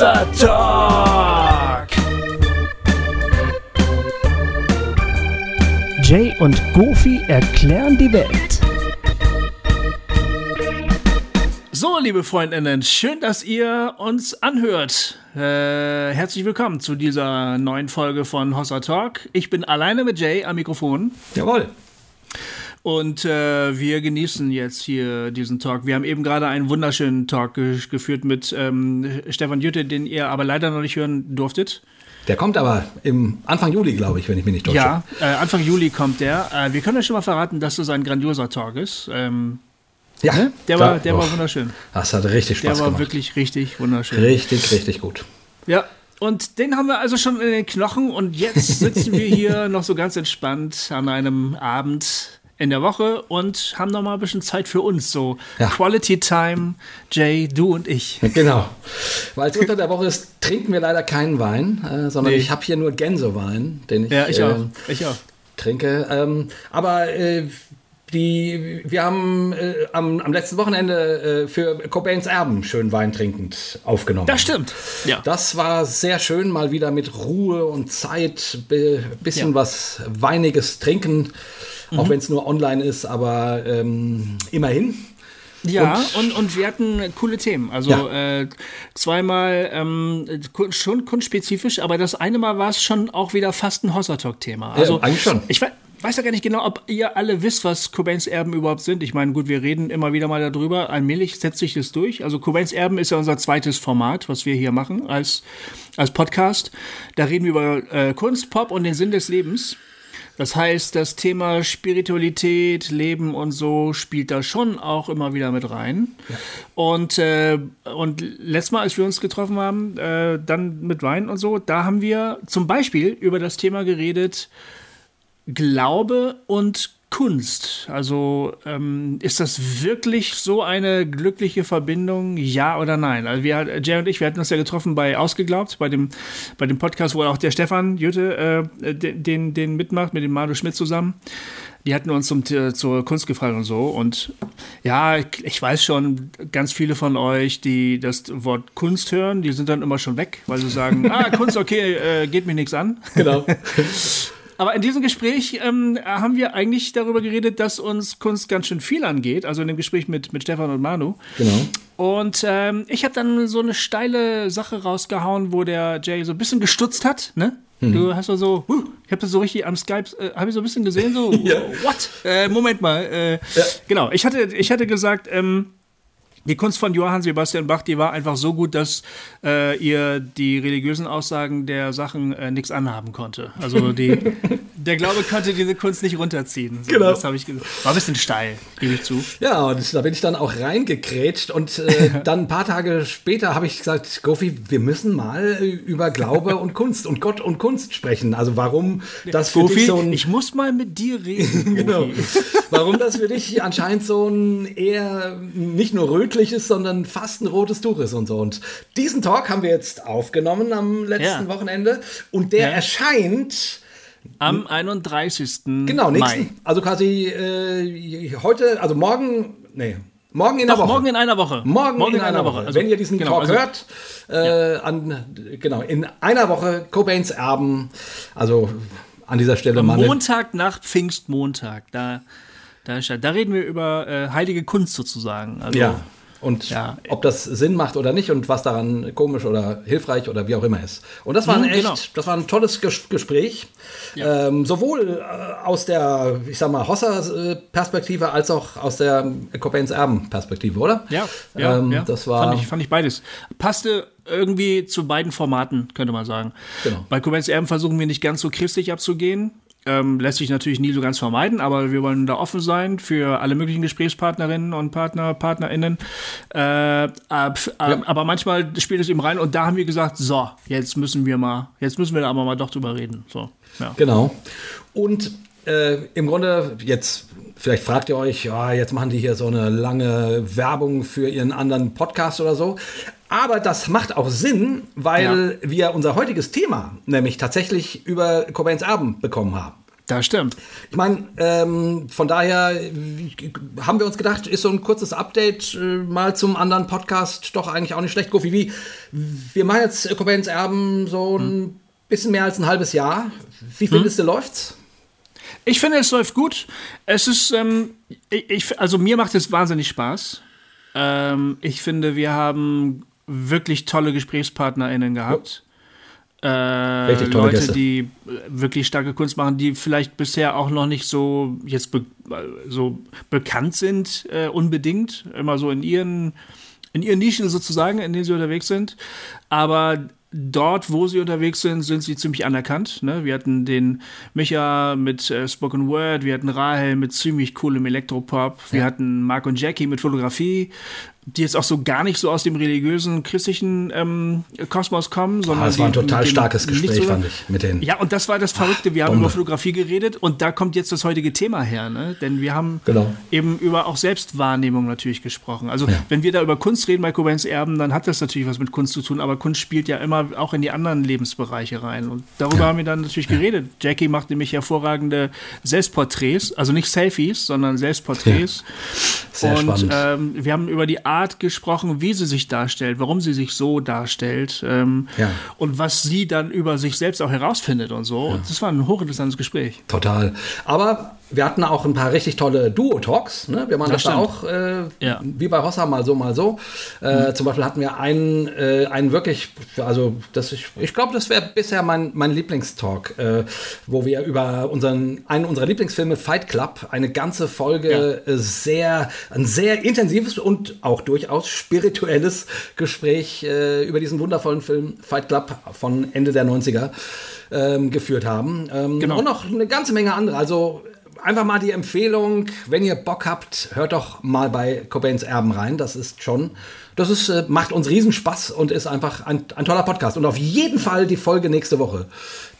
Hossa Talk. Jay und Goofy erklären die Welt. So, liebe Freundinnen, schön, dass ihr uns anhört. Äh, herzlich willkommen zu dieser neuen Folge von Hossa Talk. Ich bin alleine mit Jay am Mikrofon. Jawohl. Und äh, wir genießen jetzt hier diesen Talk. Wir haben eben gerade einen wunderschönen Talk ge geführt mit ähm, Stefan Jütte, den ihr aber leider noch nicht hören durftet. Der kommt aber im Anfang Juli, glaube ich, wenn ich mich nicht täusche. Ja, äh, Anfang Juli kommt der. Äh, wir können euch schon mal verraten, dass das ein grandioser Talk ist. Ähm, ja, ne? der, war, der oh, war wunderschön. Das hat richtig Spaß Der war gemacht. wirklich richtig wunderschön. Richtig, richtig gut. Ja, und den haben wir also schon in den Knochen und jetzt sitzen wir hier noch so ganz entspannt an einem Abend in der Woche und haben noch mal ein bisschen Zeit für uns. So Ja. Quality Time, Jay, du und ich. Genau. Weil es unter der Woche ist, trinken wir leider keinen Wein, äh, sondern Nee. ich habe hier nur Gänsewein, den ich, Ja, ich äh, auch. Ich auch. trinke. Ähm, aber äh, die, wir haben äh, am, am letzten Wochenende äh, für Cobains Erben schön Wein trinkend aufgenommen. Das stimmt. Ja. Das war sehr schön, mal wieder mit Ruhe und Zeit, be, bisschen Ja. Was Weiniges trinken, auch wenn es nur online ist, aber ähm, immerhin. Ja, und, und, wir hatten coole Themen. Also Ja. äh, zweimal ähm, kun- schon kunstspezifisch, aber das eine Mal war es schon auch wieder fast ein Hossa-Talk-Thema. Also, eigentlich schon. Ich weiß, weiß ja gar nicht genau, ob ihr alle wisst, was Cobains Erben überhaupt sind. Ich meine, gut, wir reden immer wieder mal darüber. Allmählich setzt sich das durch. Also Cobains Erben ist ja unser zweites Format, was wir hier machen als, als Podcast. Da reden wir über äh, Kunst, Pop und den Sinn des Lebens. Das heißt, das Thema Spiritualität, Leben und so spielt da schon auch immer wieder mit rein. Und, äh, und letztes Mal, als wir uns getroffen haben, äh, dann mit Wein und so, da haben wir zum Beispiel über das Thema geredet, Glaube und Kunst. Also ähm, ist das wirklich so eine glückliche Verbindung, ja oder nein? Also wir, Jay und ich, wir hatten uns ja getroffen bei Ausgeglaubt, bei dem, bei dem Podcast, wo auch der Stefan Jütte äh, den, den, mitmacht, mit dem Manu Schmidt zusammen. Die hatten uns zum, zur Kunst gefragt und so. Und ja, ich weiß schon, ganz viele von euch, die das Wort Kunst hören, die sind dann immer schon weg, weil sie sagen, ah, Kunst, okay, äh, geht mir nichts an. Genau. Aber in diesem Gespräch ähm, haben wir eigentlich darüber geredet, dass uns Kunst ganz schön viel angeht. Also in dem Gespräch mit, mit Stefan und Manu. genau. Und ähm, ich habe dann so eine steile Sache rausgehauen, wo der Jay so ein bisschen gestutzt hat. Ne? Du hast so, huh, ich habe das so richtig am Skype, äh, habe ich so ein bisschen gesehen, so, Ja. what? Äh, Moment mal. Äh, Genau, ich hatte, ich hatte gesagt, ähm, die Kunst von Johann Sebastian Bach, die war einfach so gut, dass äh, ihr die religiösen Aussagen der Sachen äh, nichts anhaben konnte. Also die, der Glaube konnte diese Kunst nicht runterziehen. So, Genau. Das habe ich gesagt. War ein bisschen steil, gebe ich zu. Ja, und da bin ich dann auch reingekrätscht und äh, dann ein paar Tage später habe ich gesagt, Gofi, wir müssen mal über Glaube und Kunst und Gott und Kunst sprechen. Also warum das für dich Gofi, so ein ich muss mal mit dir reden. Genau. Warum das für dich anscheinend so ein eher nicht nur rötliches, sondern fast ein rotes Tuch ist und so. Und diesen Talk haben wir jetzt aufgenommen am letzten Ja. Wochenende und der Ja. erscheint Am 31. genau nächsten, Mai. also quasi äh, heute, also morgen, nee, morgen in Doch, der Woche. morgen in einer Woche. Morgen, in, einer, Woche. Also, Wenn ihr diesen genau, Talk also- hört, äh, an, genau, in einer Woche Cobains Erben, also an dieser Stelle mal Montag nach Pfingstmontag, da, da, da reden wir über äh, heilige Kunst sozusagen. Also, Ja. Und Ja. ob das Sinn macht oder nicht und was daran komisch oder hilfreich oder wie auch immer ist. Und das war ein Mhm, echt, genau. das war ein tolles Ges Gespräch. Ja. Ähm, sowohl äh, aus der, ich sag mal, Hossa-Perspektive als auch aus der Cobains Erben-Perspektive, oder? Ja, ja, ähm, ja. Das war. Fand ich, fand ich beides. Passte irgendwie zu beiden Formaten, könnte man sagen. Genau. Bei Cobains Erben versuchen wir nicht ganz so christlich abzugehen. Ähm, lässt sich natürlich nie so ganz vermeiden, aber wir wollen da offen sein für alle möglichen Gesprächspartnerinnen und Partner, PartnerInnen. Äh, ab, ab, Aber manchmal spielt es eben rein und da haben wir gesagt, so, jetzt müssen wir mal, jetzt müssen wir da aber mal doch drüber reden. So, ja. Genau. Und äh, im Grunde, jetzt, vielleicht fragt ihr euch, ja, jetzt machen die hier so eine lange Werbung für ihren anderen Podcast oder so. Aber das macht auch Sinn, weil wir unser heutiges Thema nämlich tatsächlich über Cobains Erben bekommen haben. Das stimmt. Ich meine, ähm, von daher haben wir uns gedacht, ist so ein kurzes Update äh, mal zum anderen Podcast doch eigentlich auch nicht schlecht. Goofy, wie, wir machen jetzt Cobains Erben so ein hm. bisschen mehr als ein halbes Jahr. Wie findest hm. du, läuft's? Ich finde, es läuft gut. Es ist, ähm, ich, also mir macht es wahnsinnig Spaß. Ähm, ich finde, wir haben wirklich tolle GesprächspartnerInnen gehabt. Äh, Leute, Gäste. die äh, wirklich starke Kunst machen, die vielleicht bisher auch noch nicht so jetzt be so bekannt sind, äh, unbedingt, immer so in ihren in ihren Nischen sozusagen, in denen sie unterwegs sind. Aber dort, wo sie unterwegs sind, sind sie ziemlich anerkannt. Ne? Wir hatten den Micha mit äh, Spoken Word, wir hatten Rahel mit ziemlich coolem Elektropop, ja. wir hatten Mark und Jackie mit Fotografie die jetzt auch so gar nicht so aus dem religiösen, christlichen ähm, Kosmos kommen, sondern. Ah, das war ein total starkes Gespräch, so, fand ich, mit denen. Ja, und das war das Verrückte. Wir Ach, haben über Fotografie geredet und da kommt jetzt das heutige Thema her, ne? Denn wir haben genau. eben über auch Selbstwahrnehmung natürlich gesprochen. Also, ja. wenn wir da über Kunst reden bei Cobains Erben, dann hat das natürlich was mit Kunst zu tun, aber Kunst spielt ja immer auch in die anderen Lebensbereiche rein. Und darüber ja. haben wir dann natürlich ja. geredet. Jackie macht nämlich hervorragende Selbstporträts, also nicht Selfies, sondern Selbstporträts. Sehr und spannend. Ähm, wir haben über die Art gesprochen, wie sie sich darstellt, warum sie sich so darstellt ähm, ja. und was sie dann über sich selbst auch herausfindet und so. Ja. Und das war ein hochinteressantes Gespräch. Total. Aber wir hatten auch ein paar richtig tolle Duo-Talks. Ne? Wir machen das, das da auch äh, ja. wie bei Hossa mal so, mal so. Äh, mhm. Zum Beispiel hatten wir einen, äh, einen wirklich, also das ich, ich glaube, das wäre bisher mein, mein Lieblingstalk, äh, wo wir über unseren, einen unserer Lieblingsfilme Fight Club eine ganze Folge ja. Äh, sehr, ein sehr intensives und auch durchaus spirituelles Gespräch äh, über diesen wundervollen Film Fight Club von Ende der 90er ähm, geführt haben. Ähm, genau. Und noch eine ganze Menge andere. Also einfach mal die Empfehlung, wenn ihr Bock habt, hört doch mal bei Cobains Erben rein. Das ist schon, das ist, äh, macht uns Riesenspaß und ist einfach ein, ein, toller Podcast. Und auf jeden Fall die Folge nächste Woche.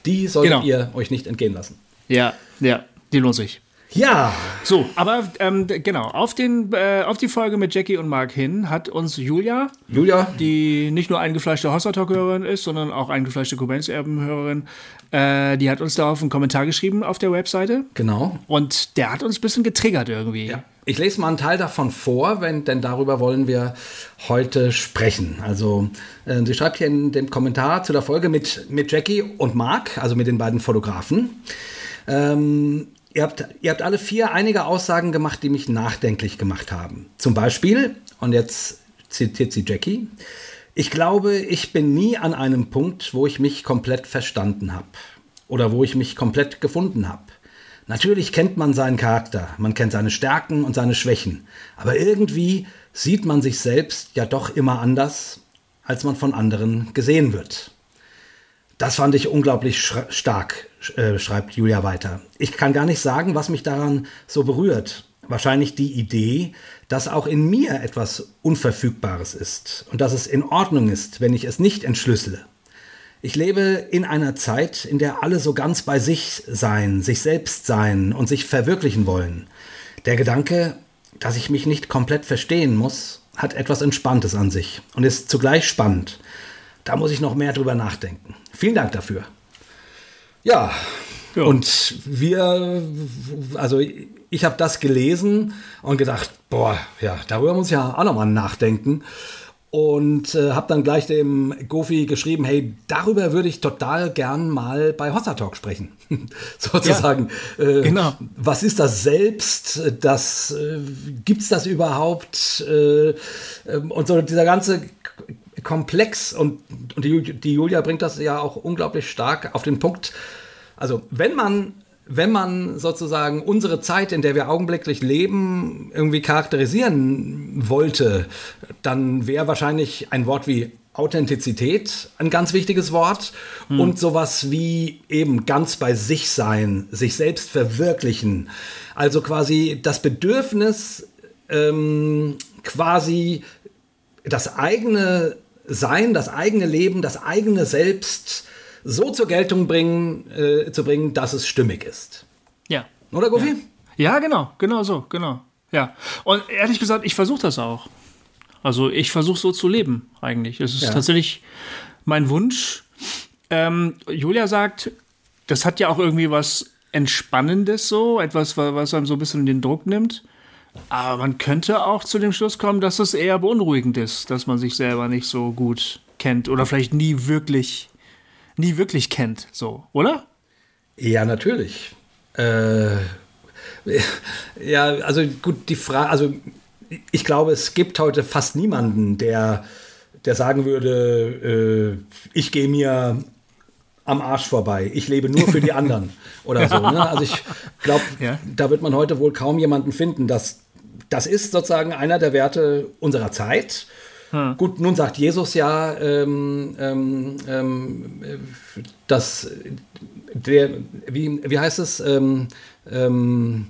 Die solltet genau. ihr euch nicht entgehen lassen. Ja, ja, die lohnt sich. Ja. So, aber ähm, genau, auf, den, äh, auf die Folge mit Jackie und Mark hin hat uns Julia, Julia, die nicht nur eingefleischte Hossa Talk-Hörerin ist, sondern auch eingefleischte Cobains-Erben-Hörerin, äh, die hat uns darauf einen Kommentar geschrieben auf der Webseite. Genau. Und der hat uns ein bisschen getriggert irgendwie. Ja. Ich lese mal einen Teil davon vor, wenn, denn darüber wollen wir heute sprechen. Also, äh, sie schreibt hier in dem Kommentar zu der Folge mit, mit Jackie und Mark, also mit den beiden Fotografen. Ähm, Ihr habt, ihr habt alle vier einige Aussagen gemacht, die mich nachdenklich gemacht haben. Zum Beispiel, und jetzt zitiert sie Jackie, ich glaube, ich bin nie an einem Punkt, wo ich mich komplett verstanden habe oder wo ich mich komplett gefunden habe. Natürlich kennt man seinen Charakter, man kennt seine Stärken und seine Schwächen, aber irgendwie sieht man sich selbst ja doch immer anders, als man von anderen gesehen wird. Das fand ich unglaublich stark, äh, schreibt Julia weiter. Ich kann gar nicht sagen, was mich daran so berührt. Wahrscheinlich die Idee, dass auch in mir etwas Unverfügbares ist und dass es in Ordnung ist, wenn ich es nicht entschlüssele. Ich lebe in einer Zeit, in der alle so ganz bei sich sein, sich selbst sein und sich verwirklichen wollen. Der Gedanke, dass ich mich nicht komplett verstehen muss, hat etwas Entspanntes an sich und ist zugleich spannend. Da muss ich noch mehr drüber nachdenken. Vielen Dank dafür. Ja, ja. und wir, also ich habe das gelesen und gedacht, boah, ja, darüber muss ich ja auch nochmal nachdenken. Und äh, habe dann gleich dem Gofi geschrieben, hey, darüber würde ich total gern mal bei Hossa Talk sprechen. Sozusagen. Ja, äh, genau. Was ist das selbst? Das, äh, Gibt es das überhaupt? Äh, ähm, und so dieser ganze komplex und, und die, die Julia bringt das ja auch unglaublich stark auf den Punkt. Also wenn man wenn man sozusagen unsere Zeit, in der wir augenblicklich leben, irgendwie charakterisieren wollte, dann wäre wahrscheinlich ein Wort wie Authentizität ein ganz wichtiges Wort hm. und sowas wie eben ganz bei sich sein, sich selbst verwirklichen. Also quasi das Bedürfnis, ähm, quasi das eigene sein, das eigene Leben, das eigene Selbst so zur Geltung bringen, äh, zu bringen, dass es stimmig ist. Ja. Oder, Goofy? Ja. ja, genau, genau so, genau. Ja. Und ehrlich gesagt, ich versuche das auch. Also ich versuche so zu leben, eigentlich. Es ist ja. tatsächlich mein Wunsch. Ähm, Julia sagt, das hat ja auch irgendwie was Entspannendes so, etwas, was einem so ein bisschen den Druck nimmt. Aber man könnte auch zu dem Schluss kommen, dass es eher beunruhigend ist, dass man sich selber nicht so gut kennt oder vielleicht nie wirklich, nie wirklich kennt, so, oder? Ja, natürlich. Äh, ja, also gut, die Frage, also ich glaube, es gibt heute fast niemanden, der, der sagen würde, äh, ich gehe mir am Arsch vorbei. Ich lebe nur für die anderen oder so. Ne? Also ich glaube, ja. da wird man heute wohl kaum jemanden finden. Das, das ist sozusagen einer der Werte unserer Zeit. Hm. Gut, nun sagt Jesus ja, ähm, ähm, ähm dass der, wie, wie heißt es, ähm, ähm,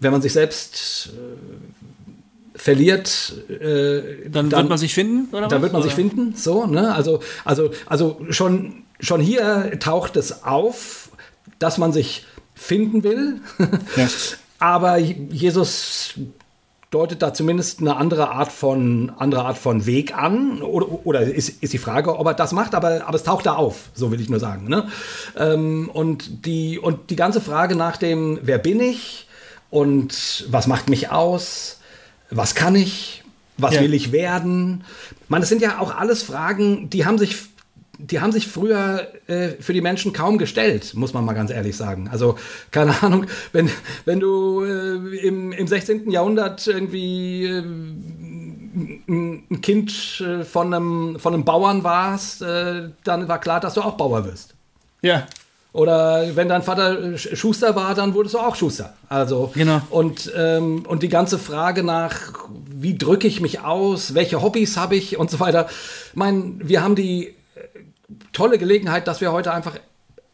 wenn man sich selbst äh, verliert, äh, dann, dann, wird man sich finden? Dann was? wird man oder? sich finden, so, ne? Also, also, also schon schon hier taucht es auf, dass man sich finden will. Ja. Aber Jesus deutet da zumindest eine andere Art von, andere Art von Weg an. Oder, oder ist, ist die Frage, ob er das macht, aber, aber es taucht da auf, so will ich nur sagen. Ne? Ähm, und, die, und die ganze Frage nach dem, wer bin ich und was macht mich aus, was kann ich, was ja. will ich werden. Man, das sind ja auch alles Fragen, die haben sich die haben sich früher äh, für die Menschen kaum gestellt, muss man mal ganz ehrlich sagen. Also, keine Ahnung, wenn, wenn du äh, im, im 16. Jahrhundert irgendwie äh, ein Kind äh, von, einem, von einem Bauern warst, äh, dann war klar, dass du auch Bauer wirst. Ja. Oder wenn dein Vater Schuster war, dann wurdest du auch Schuster. Also genau. und ähm, und die ganze Frage nach, wie drücke ich mich aus, welche Hobbys habe ich und so weiter. Ich meine, wir haben die tolle Gelegenheit, dass wir heute einfach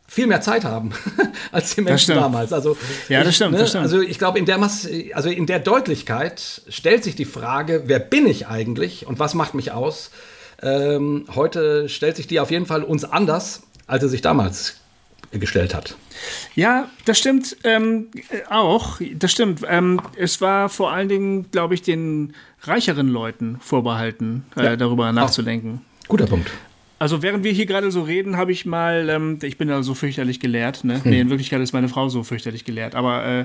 viel mehr Zeit haben als die Menschen damals. Also, ja, das stimmt, ne, das stimmt. Also ich glaube, in der also in der Deutlichkeit stellt sich die Frage, wer bin ich eigentlich und was macht mich aus? Ähm, heute stellt sich die auf jeden Fall uns anders, als sie sich damals gestellt hat. Ja, das stimmt ähm, auch. Das stimmt. Ähm, es war vor allen Dingen, glaube ich, den reicheren Leuten vorbehalten, äh, ja. darüber nachzudenken. Ach, guter Punkt. Also während wir hier gerade so reden, habe ich mal, ähm, ich bin ja so fürchterlich gelehrt, ne? Hm. Nee, in Wirklichkeit ist meine Frau so fürchterlich gelehrt, aber äh,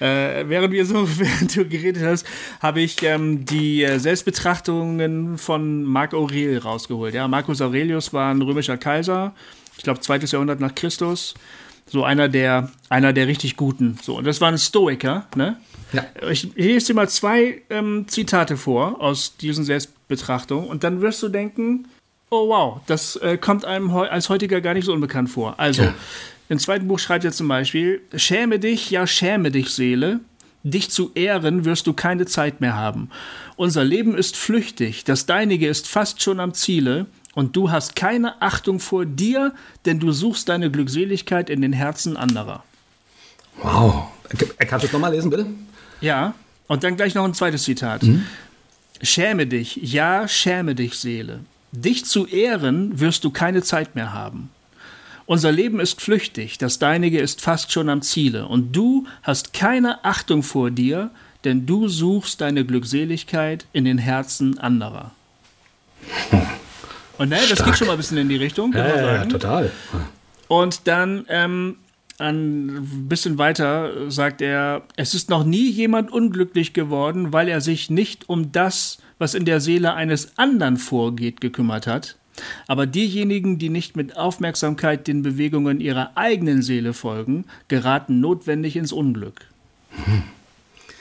äh, während wir so, während du geredet hast, habe ich ähm, die äh, Selbstbetrachtungen von Marc Aurel rausgeholt. Ja, Marcus Aurelius war ein römischer Kaiser, ich glaube zweites Jahrhundert nach Christus, so einer der, einer der richtig Guten. So, und das war ein Stoiker, ne? Ja. Ich, ich lese dir mal zwei ähm, Zitate vor aus diesen Selbstbetrachtungen und dann wirst du denken, Oh wow, das äh, kommt einem als heutiger gar nicht so unbekannt vor. Also, ja. im zweiten Buch schreibt er zum Beispiel, schäme dich, ja schäme dich, Seele, dich zu ehren wirst du keine Zeit mehr haben. Unser Leben ist flüchtig, das deinige ist fast schon am Ziele, und du hast keine Achtung vor dir, denn du suchst deine Glückseligkeit in den Herzen anderer. Wow. Kannst du es nochmal lesen, bitte? Ja, und dann gleich noch ein zweites Zitat. Mhm. Schäme dich, ja, schäme dich, Seele. Dich zu ehren wirst du keine Zeit mehr haben. Unser Leben ist flüchtig, das deinige ist fast schon am Ziele, und du hast keine Achtung vor dir, denn du suchst deine Glückseligkeit in den Herzen anderer. Und ne, das geht schon mal ein bisschen in die Richtung. Ja, ja, ja, total. Und dann ähm, ein bisschen weiter sagt er, es ist noch nie jemand unglücklich geworden, weil er sich nicht um das was in der Seele eines anderen vorgeht, gekümmert hat. Aber diejenigen, die nicht mit Aufmerksamkeit den Bewegungen ihrer eigenen Seele folgen, geraten notwendig ins Unglück. Hm.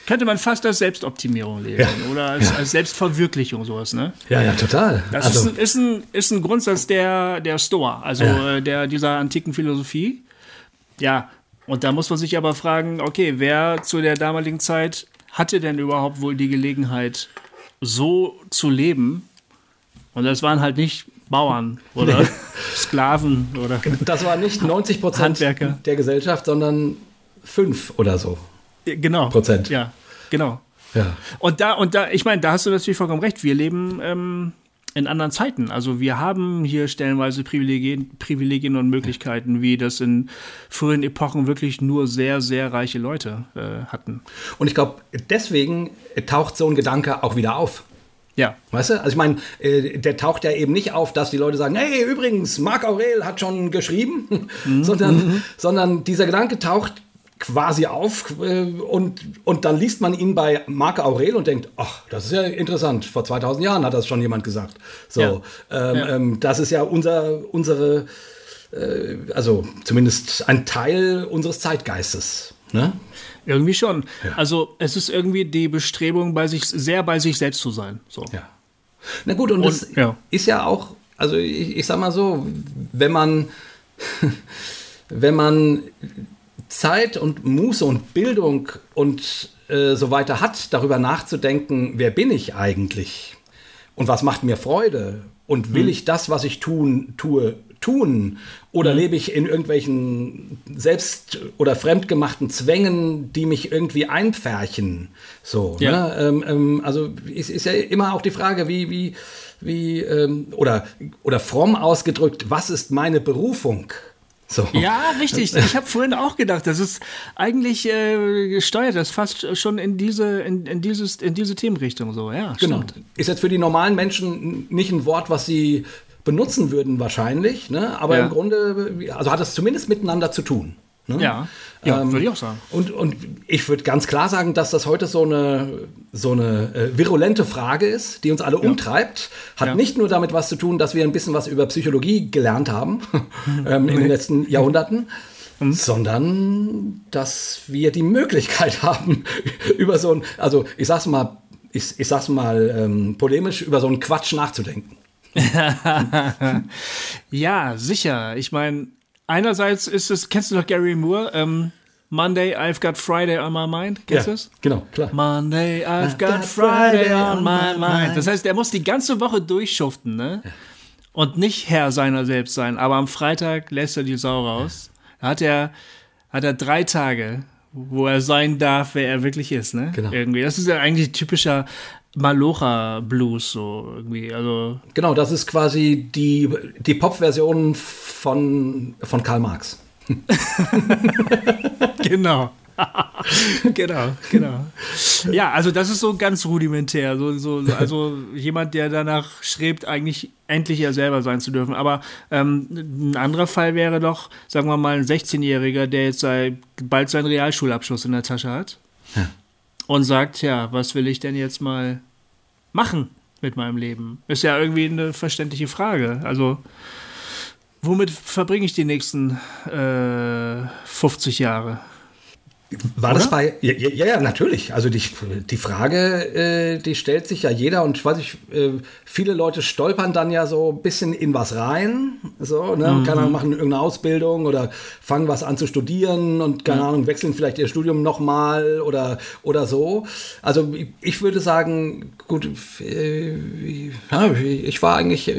Könnte man fast als Selbstoptimierung lesen ja, oder als, ja. als, Selbstverwirklichung sowas, ne? Ja, ja, total. Das also, ist, ein, ist, ein, ist ein Grundsatz der, der Stoa, also ja. Äh, der, dieser antiken Philosophie. Ja, und da muss man sich aber fragen, okay, wer zu der damaligen Zeit hatte denn überhaupt wohl die Gelegenheit, so zu leben. Und das waren halt nicht Bauern oder nee. Sklaven oder. Das war nicht 90 Prozent der Gesellschaft, sondern fünf oder so. Genau. Prozent. Ja, genau. Ja. Und da, und da, ich meine, da hast du natürlich vollkommen recht. Wir leben ähm, in anderen Zeiten. Also wir haben hier stellenweise Privilegien, Privilegien und Möglichkeiten, wie das in frühen Epochen wirklich nur sehr, sehr reiche Leute äh, hatten. Und ich glaube, deswegen taucht so ein Gedanke auch wieder auf. Ja. Weißt du? Also ich meine, äh, der taucht ja eben nicht auf, dass die Leute sagen, hey, übrigens, Marc Aurel hat schon geschrieben, mhm. sondern, mhm. sondern dieser Gedanke taucht quasi auf äh, und, und dann liest man ihn bei Marc Aurel und denkt, ach, das ist ja interessant, vor 2000 Jahren hat das schon jemand gesagt. So, ja. Ähm, ja. Ähm, das ist ja unser, unsere, äh, also zumindest ein Teil unseres Zeitgeistes. Ne? Irgendwie schon. Ja. Also es ist irgendwie die Bestrebung, bei sich sehr bei sich selbst zu sein. So. Ja. Na gut, und, und das ist ja auch, also ich, ich sag mal so, wenn man, wenn man Zeit und Muße und Bildung und äh, so weiter hat, darüber nachzudenken, wer bin ich eigentlich und was macht mir Freude und will hm. ich das, was ich tun, tue, tun? Oder mhm. lebe ich in irgendwelchen selbst- oder fremdgemachten Zwängen, die mich irgendwie einpferchen? So, ja. ne? ähm, ähm, also ist, ist ja immer auch die Frage, wie, wie, wie, ähm, oder, oder fromm ausgedrückt, was ist meine Berufung? So. Ja, richtig. Ich habe vorhin auch gedacht, das ist eigentlich äh, steuert das fast schon in diese in, in dieses in diese Themenrichtung so. Ja, genau. Stimmt. Ist jetzt für die normalen Menschen nicht ein Wort, was sie benutzen würden wahrscheinlich, ne? aber ja. im Grunde, also hat es zumindest miteinander zu tun. Ne? Ja, ja ähm, würde ich auch sagen. Und, und ich würde ganz klar sagen, dass das heute so eine, so eine äh, virulente Frage ist, die uns alle ja. umtreibt. Hat ja. nicht nur damit was zu tun, dass wir ein bisschen was über Psychologie gelernt haben ähm, in den letzten Jahrhunderten, mhm. sondern dass wir die Möglichkeit haben, über so ein, also ich sag's mal, ich, ich sag's mal ähm, polemisch, über so einen Quatsch nachzudenken. ja, sicher. Ich meine, einerseits ist es, kennst du noch Gary Moore? Ähm, Monday, I've got Friday on my mind. Kennst ja, du das? Genau, klar. Monday, I've, I've got, got, Friday on my mind. Das heißt, er muss die ganze Woche durchschuften, ne? Ja. Und nicht Herr seiner selbst sein. Aber am Freitag lässt er die Sau raus. Da hat er, hat er drei Tage, wo er sein darf, wer er wirklich ist, ne? Genau. Irgendwie. Das ist ja eigentlich typischer Malocha Blues so irgendwie. Also genau, das ist quasi die, die Pop-Version von, von Karl Marx. genau. genau, genau. Ja, also das ist so ganz rudimentär. So, so, also jemand, der danach strebt, eigentlich endlich er selber sein zu dürfen. Aber ähm, ein anderer Fall wäre doch, sagen wir mal, ein 16-Jähriger, der jetzt sei, bald seinen Realschulabschluss in der Tasche hat. Ja. Und sagt, ja, was will ich denn jetzt mal machen mit meinem Leben? Ist ja irgendwie eine verständliche Frage. Also, womit verbringe ich die nächsten äh, 50 Jahre? War Oder? das bei. Ja, ja, ja, natürlich. Also die, die Frage, äh, die stellt sich ja jeder und ich weiß nicht, äh, viele Leute stolpern dann ja so ein bisschen in was rein. So, ne? Mhm. Keine Ahnung, machen irgendeine Ausbildung oder fangen was an zu studieren und keine mhm. Ahnung, wechseln vielleicht ihr Studium nochmal oder, oder so. Also ich würde sagen, gut, äh, ich war eigentlich,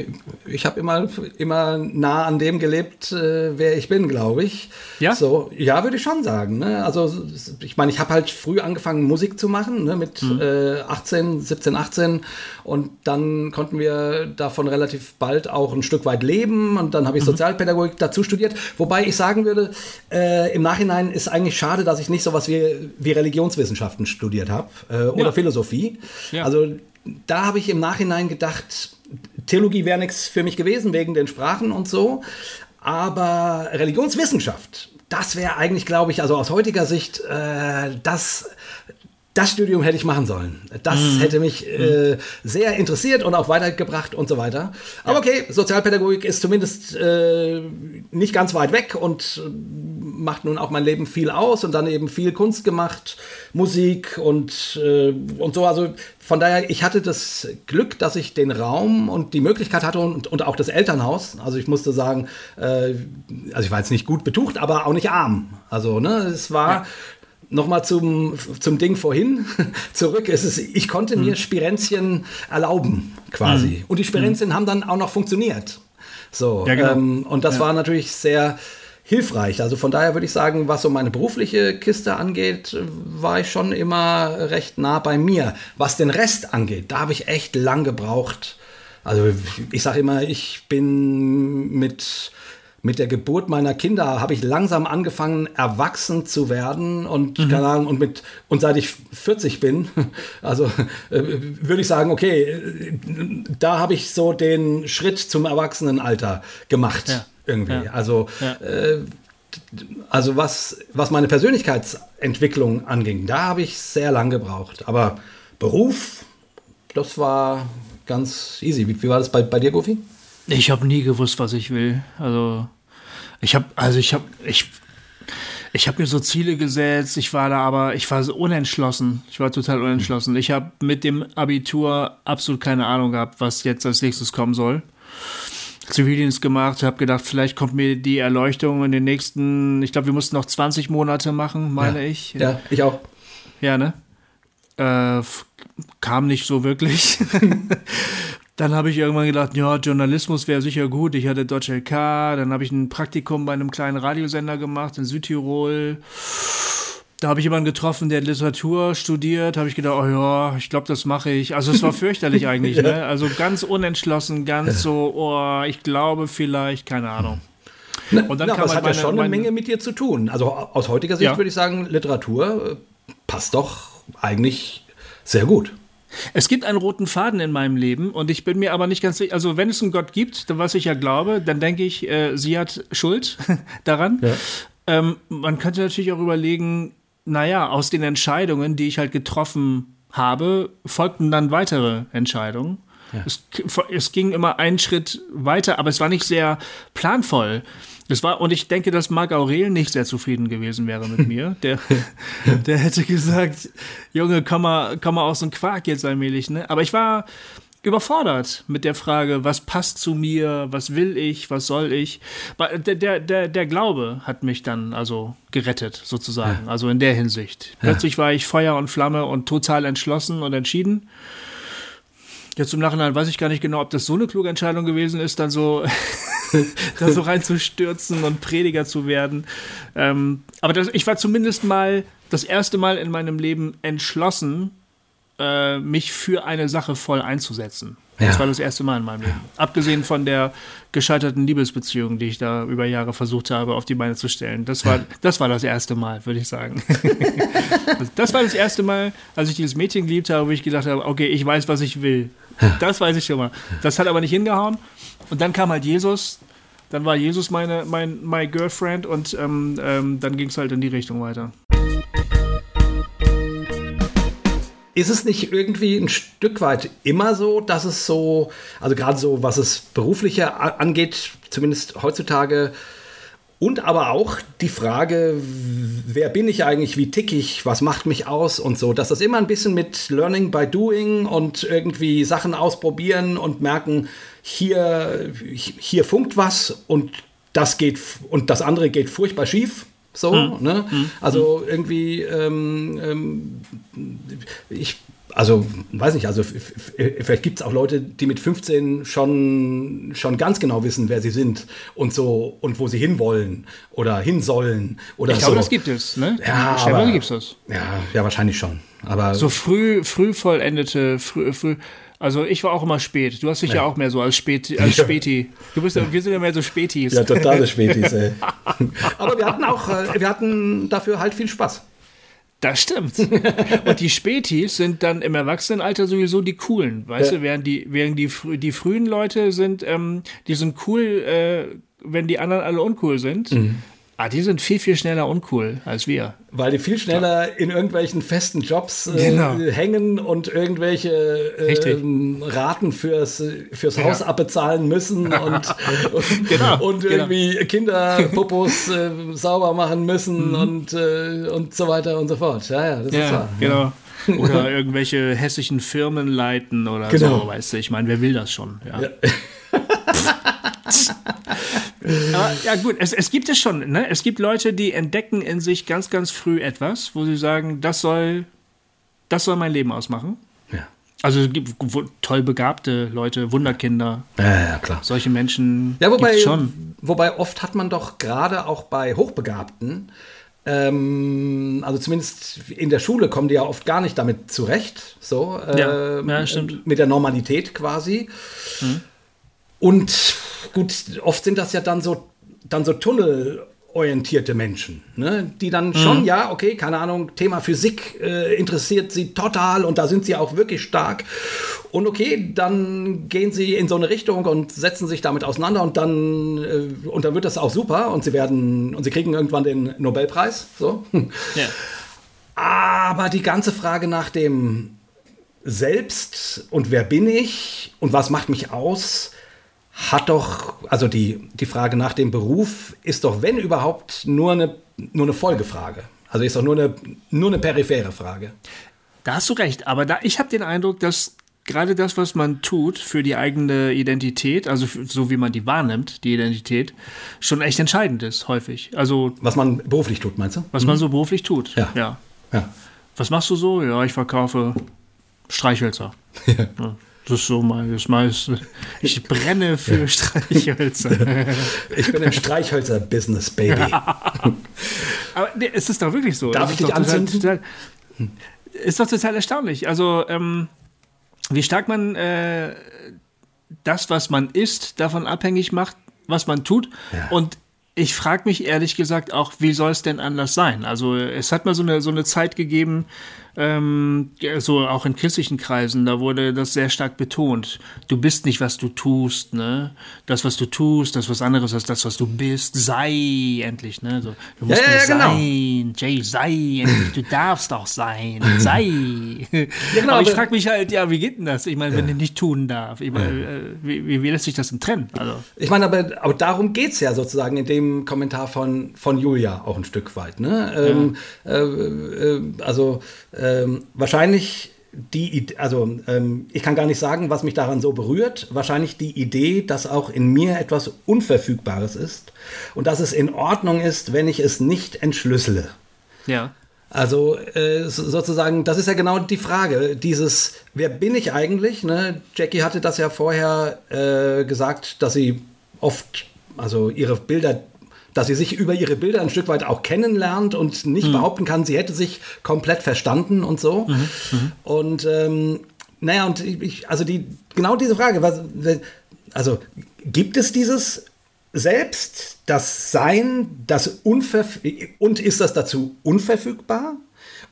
ich habe immer, immer nah an dem gelebt, äh, wer ich bin, glaube ich. Ja. So, ja, würde ich schon sagen. Ne? Also ich meine, ich habe halt früh angefangen, Musik zu machen, ne, mit mhm. äh, 18, 17, 18. Und dann konnten wir davon relativ bald auch ein Stück weit leben. Und dann habe ich mhm. Sozialpädagogik dazu studiert. Wobei ich sagen würde, äh, im Nachhinein ist eigentlich schade, dass ich nicht sowas wie, wie Religionswissenschaften studiert habe äh, oder ja. Philosophie. Ja. Also da habe ich im Nachhinein gedacht, Theologie wäre nichts für mich gewesen wegen den Sprachen und so. Aber Religionswissenschaft, das wäre eigentlich, glaube ich, also aus heutiger Sicht, äh, das, das Studium hätte ich machen sollen. Das mhm. hätte mich äh, mhm. sehr interessiert und auch weitergebracht und so weiter. Aber okay, Sozialpädagogik ist zumindest äh, nicht ganz weit weg und äh, macht nun auch mein Leben viel aus und dann eben viel Kunst gemacht, Musik und, äh, und so. Also von daher, ich hatte das Glück, dass ich den Raum und die Möglichkeit hatte und, und auch das Elternhaus. Also ich musste sagen, äh, also ich war jetzt nicht gut betucht, aber auch nicht arm. Also ne, es war ja Nochmal zum, zum Ding vorhin zurück. Es ist, ich konnte mir hm. Spirenzchen erlauben, quasi. Hm. Und die Spirenzchen hm. haben dann auch noch funktioniert. So, ja, genau. ähm, und das ja. war natürlich sehr hilfreich. Also von daher würde ich sagen, was so meine berufliche Kiste angeht, war ich schon immer recht nah bei mir. Was den Rest angeht, da habe ich echt lang gebraucht. Also ich sage immer, ich bin mit mit der Geburt meiner Kinder habe ich langsam angefangen, erwachsen zu werden und mhm. keine Ahnung, und mit und seit ich 40 bin, also äh, würde ich sagen, okay, da habe ich so den Schritt zum Erwachsenenalter gemacht ja. irgendwie. Ja. Also ja. Äh, also was was meine Persönlichkeitsentwicklung anging, da habe ich sehr lang gebraucht. Aber Beruf, das war ganz easy. Wie, wie war das bei, bei dir, Gofi? Ich habe nie gewusst, was ich will. Also ich habe, also ich habe, ich, ich habe mir so Ziele gesetzt. Ich war da aber, ich war so unentschlossen. Ich war total unentschlossen. Ich habe mit dem Abitur absolut keine Ahnung gehabt, was jetzt als nächstes kommen soll. Zivildienst gemacht, habe gedacht, vielleicht kommt mir die Erleuchtung in den nächsten, ich glaube, wir mussten noch 20 Monate machen, meine ja. ich. Ja, ich auch. Ja, ne? Äh, kam nicht so wirklich. Dann habe ich irgendwann gedacht, ja, Journalismus wäre sicher gut. Ich hatte Deutsche LK, dann habe ich ein Praktikum bei einem kleinen Radiosender gemacht in Südtirol. Da habe ich jemanden getroffen, der Literatur studiert. Habe ich gedacht, oh ja, ich glaube, das mache ich. Also es war fürchterlich eigentlich. ja. ne? Also ganz unentschlossen, ganz so, oh, ich glaube vielleicht, keine Ahnung. Und dann Na, kam aber es halt hat ja schon eine Menge mit dir zu tun. Also aus heutiger Sicht ja. würde ich sagen, Literatur äh, passt doch eigentlich sehr gut. Es gibt einen roten Faden in meinem Leben und ich bin mir aber nicht ganz sicher, also wenn es einen Gott gibt, was ich ja glaube, dann denke ich, äh, sie hat Schuld daran. Ja. Ähm, man könnte natürlich auch überlegen, naja, aus den Entscheidungen, die ich halt getroffen habe, folgten dann weitere Entscheidungen. Ja. Es, es, ging immer einen Schritt weiter, aber es war nicht sehr planvoll. Das war, und ich denke, dass Marc Aurel nicht sehr zufrieden gewesen wäre mit mir. Der, der hätte gesagt, Junge, komm mal, komm mal aus dem Quark jetzt allmählich, ne? Aber ich war überfordert mit der Frage, was passt zu mir, was will ich, was soll ich. Der, der, der, der Glaube hat mich dann also gerettet, sozusagen. Ja. Also in der Hinsicht. Plötzlich ja. war ich Feuer und Flamme und total entschlossen und entschieden. Jetzt im Nachhinein weiß ich gar nicht genau, ob das so eine kluge Entscheidung gewesen ist, dann so, da so reinzustürzen und Prediger zu werden. Ähm, aber das, ich war zumindest mal das erste Mal in meinem Leben entschlossen, äh, mich für eine Sache voll einzusetzen. Ja. Das war das erste Mal in meinem Leben. Abgesehen von der gescheiterten Liebesbeziehung, die ich da über Jahre versucht habe, auf die Beine zu stellen. Das war das, war das erste Mal, würde ich sagen. das war das erste Mal, als ich dieses Mädchen geliebt habe, wo ich gedacht habe, okay, ich weiß, was ich will. Das weiß ich schon mal. Das hat aber nicht hingehauen. Und dann kam halt Jesus. Dann war Jesus meine, mein, my Girlfriend und ähm, ähm, dann ging es halt in die Richtung weiter. Ist es nicht irgendwie ein Stück weit immer so, dass es so, also gerade so, was es berufliche angeht, zumindest heutzutage, und aber auch die Frage, wer bin ich eigentlich, wie tick ich, was macht mich aus und so, dass das immer ein bisschen mit Learning by Doing und irgendwie Sachen ausprobieren und merken, hier, hier funkt was und das geht und das andere geht furchtbar schief so, hm. ne? Hm. Also irgendwie, ähm, ähm, ich, also weiß nicht, also vielleicht gibt es auch Leute, die mit 15 schon, schon ganz genau wissen, wer sie sind und so und wo sie hinwollen oder hin sollen oder ich glaube, so. das gibt es, ne? Ja, aber, gibt's das. Ja, ja, wahrscheinlich schon. Aber so früh, früh vollendete, früh, früh also ich war auch immer spät. Du hast dich ja, ja auch mehr so als, Spät, als Späti. Du bist, ja. Wir sind ja mehr so Spätis. Ja, totale Spätis, ey. Aber wir hatten auch, äh, wir hatten dafür halt viel Spaß. Das stimmt. Und die Spätis sind dann im Erwachsenenalter sowieso die coolen, weißt ja. du, während die, während die, die frühen Leute sind, ähm, die sind cool, äh, wenn die anderen alle uncool sind. Mhm. Ah, die sind viel, viel schneller uncool als wir. Weil die viel schneller ja. in irgendwelchen festen Jobs äh, genau. hängen und irgendwelche äh, Raten fürs, fürs ja. Haus abbezahlen müssen und, und, genau. und genau. irgendwie genau. Kinderpopos äh, sauber machen müssen mhm. und, äh, und so weiter und so fort. Ja, ja, das ja, ist wahr. Genau. Oder irgendwelche hessischen Firmen leiten oder genau. so, weißt du. Ich meine, wer will das schon? ja. Aber, ja gut, es, es gibt es schon. Ne? Es gibt Leute, die entdecken in sich ganz, ganz früh etwas, wo sie sagen, das soll, das soll mein Leben ausmachen. Ja. Also es gibt toll begabte Leute, Wunderkinder. Ja, ja, klar. Solche Menschen ja, wobei, schon. Wobei oft hat man doch gerade auch bei Hochbegabten, ähm, also zumindest in der Schule kommen die ja oft gar nicht damit zurecht, so ja, ähm, ja, stimmt. mit der Normalität quasi. Hm. Und gut, oft sind das ja dann so dann so tunnelorientierte Menschen, ne? die dann schon, ja, okay, keine Ahnung, Thema Physik äh, interessiert sie total und da sind sie auch wirklich stark. Und okay, dann gehen sie in so eine Richtung und setzen sich damit auseinander und dann, äh, und dann wird das auch super und sie werden, und sie kriegen irgendwann den Nobelpreis. So. Ja. Aber die ganze Frage nach dem Selbst und wer bin ich und was macht mich aus, hat doch, also die, die Frage nach dem Beruf ist doch, wenn überhaupt, nur eine, nur eine Folgefrage. Also ist doch nur eine, nur eine periphere Frage. Da hast du recht, aber da, ich habe den Eindruck, dass gerade das, was man tut für die eigene Identität, also für, so wie man die wahrnimmt, die Identität, schon echt entscheidend ist, häufig. Also, Was man beruflich tut, meinst du? was man so beruflich tut. Ja. ja. Ja. Was machst du so? Ja, ich verkaufe Streichhölzer. Ja. Das ist so mein, das meiste. Ich brenne für Streichhölzer. Ich bin im Streichhölzer-Business, Baby. Aber nee, es ist doch wirklich so. Darf ich ist dich doch total- anzünden? Total, ist doch total erstaunlich. Also, ähm, wie stark man äh, das, was man isst, davon abhängig macht, was man tut. Ja. Und ich frage mich ehrlich gesagt auch, wie soll es denn anders sein? Also es hat mal so eine, so eine Zeit gegeben, ähm, ja, so auch in christlichen Kreisen, da wurde das sehr stark betont. Du bist nicht, was du tust, ne? Das, was du tust, das was anderes als das, was du bist, sei endlich, ne? So, du musst Ja, ja, ja, genau. sein, Jay, sei endlich, du darfst auch sein, sei. genau, aber ich frage mich halt, ja, wie geht denn das? Ich meine, wenn du nicht tun darf, ich meine, äh, wie, wie, wie lässt sich das denn trennen? Also, Ich meine, aber, aber darum geht es ja sozusagen in dem Kommentar von, von Julia auch ein Stück weit. Ne? Ähm, äh, äh, also ähm, wahrscheinlich die, also ähm, ich kann gar nicht sagen, was mich daran so berührt. Wahrscheinlich die Idee, dass auch in mir etwas Unverfügbares ist und dass es in Ordnung ist, wenn ich es nicht entschlüssele. ja. Also äh, so- sozusagen, das ist ja genau die Frage. Dieses, wer bin ich eigentlich? Ne? Jackie hatte das ja vorher äh, gesagt, dass sie oft, also ihre Bilder, dass sie sich über ihre Bilder ein Stück weit auch kennenlernt und nicht behaupten kann, sie hätte sich komplett verstanden und so. Und ähm, naja, und ich, also die, genau diese Frage, was, also gibt es dieses Selbst, das Sein, das unverf und ist das dazu unverfügbar?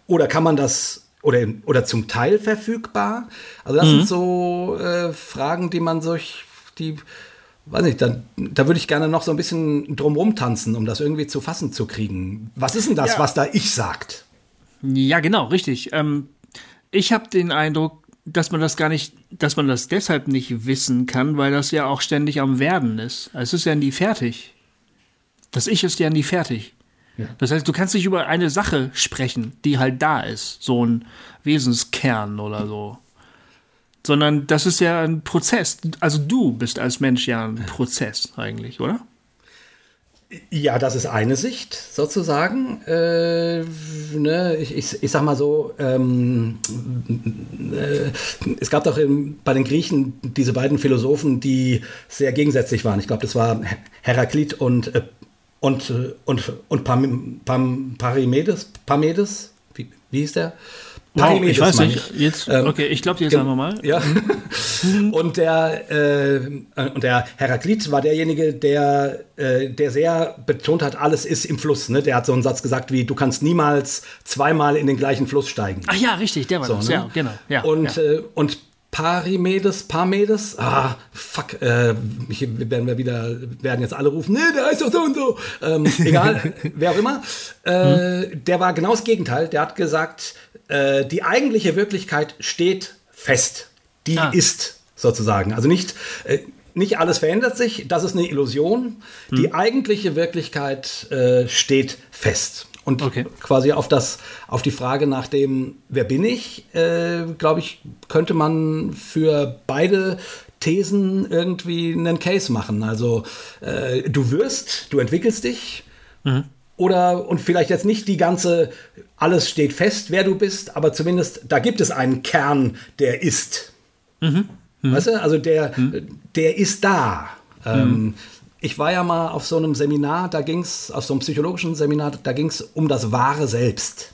Oder kann man das oder, oder zum Teil verfügbar? Also das sind so äh, Fragen, die man sich, die, weiß nicht, da, da würde ich gerne noch so ein bisschen drumrum tanzen, um das irgendwie zu fassen zu kriegen. Was ist denn das, Ja. was da ich sagt? Ja, genau, richtig. Ähm, ich habe den Eindruck, dass man das gar nicht, dass man das deshalb nicht wissen kann, weil das ja auch ständig am Werden ist. Es ist ja nie fertig. Das Ich ist ja nie fertig. Das heißt, du kannst nicht über eine Sache sprechen, die halt da ist, so ein Wesenskern oder so. Sondern das ist ja ein Prozess. Also du bist als Mensch ja ein Prozess eigentlich, oder? Ja, das ist eine Sicht sozusagen. Äh, ne, ich, ich, ich sag mal so, ähm, äh, es gab doch in, bei den Griechen diese beiden Philosophen, die sehr gegensätzlich waren. Ich glaube, das war Heraklit und, äh, und, äh, und, und Pam, Pam, Parimedes. Parmedes? Wie, wie hieß der? Wow, ich weiß nicht. Jetzt, Ähm, okay, ich glaube jetzt Gen- einfach mal. Ja. und der äh, und der Heraklit war derjenige, der äh, der sehr betont hat, alles ist im Fluss. Ne? Der hat so einen Satz gesagt wie: Du kannst niemals zweimal in den gleichen Fluss steigen. Ach ja, richtig, der war das. ne? Ja, genau. Ja, und ja. äh, und Parimedes, Parmedes, ah, fuck, äh, hier werden wir wieder, werden jetzt alle rufen, nee, der heißt doch so und so. Ähm, egal, wer auch immer. Äh, Der war genau das Gegenteil. Der hat gesagt, äh, die eigentliche Wirklichkeit steht fest. Die Ah. ist sozusagen. Also nicht, äh, nicht alles verändert sich, das ist eine Illusion. Die eigentliche Wirklichkeit äh, steht fest. Und Okay. quasi auf das, auf die Frage nach dem, wer bin ich, äh, glaube ich, könnte man für beide Thesen irgendwie einen Case machen. Also äh, du wirst, du entwickelst dich. Oder, und vielleicht jetzt nicht die ganze, alles steht fest, wer du bist, aber zumindest, da gibt es einen Kern, der ist. Weißt du, also der, der ist da. Ähm, ich war ja mal auf so einem Seminar, da ging es, auf so einem psychologischen Seminar, da ging es um das wahre Selbst.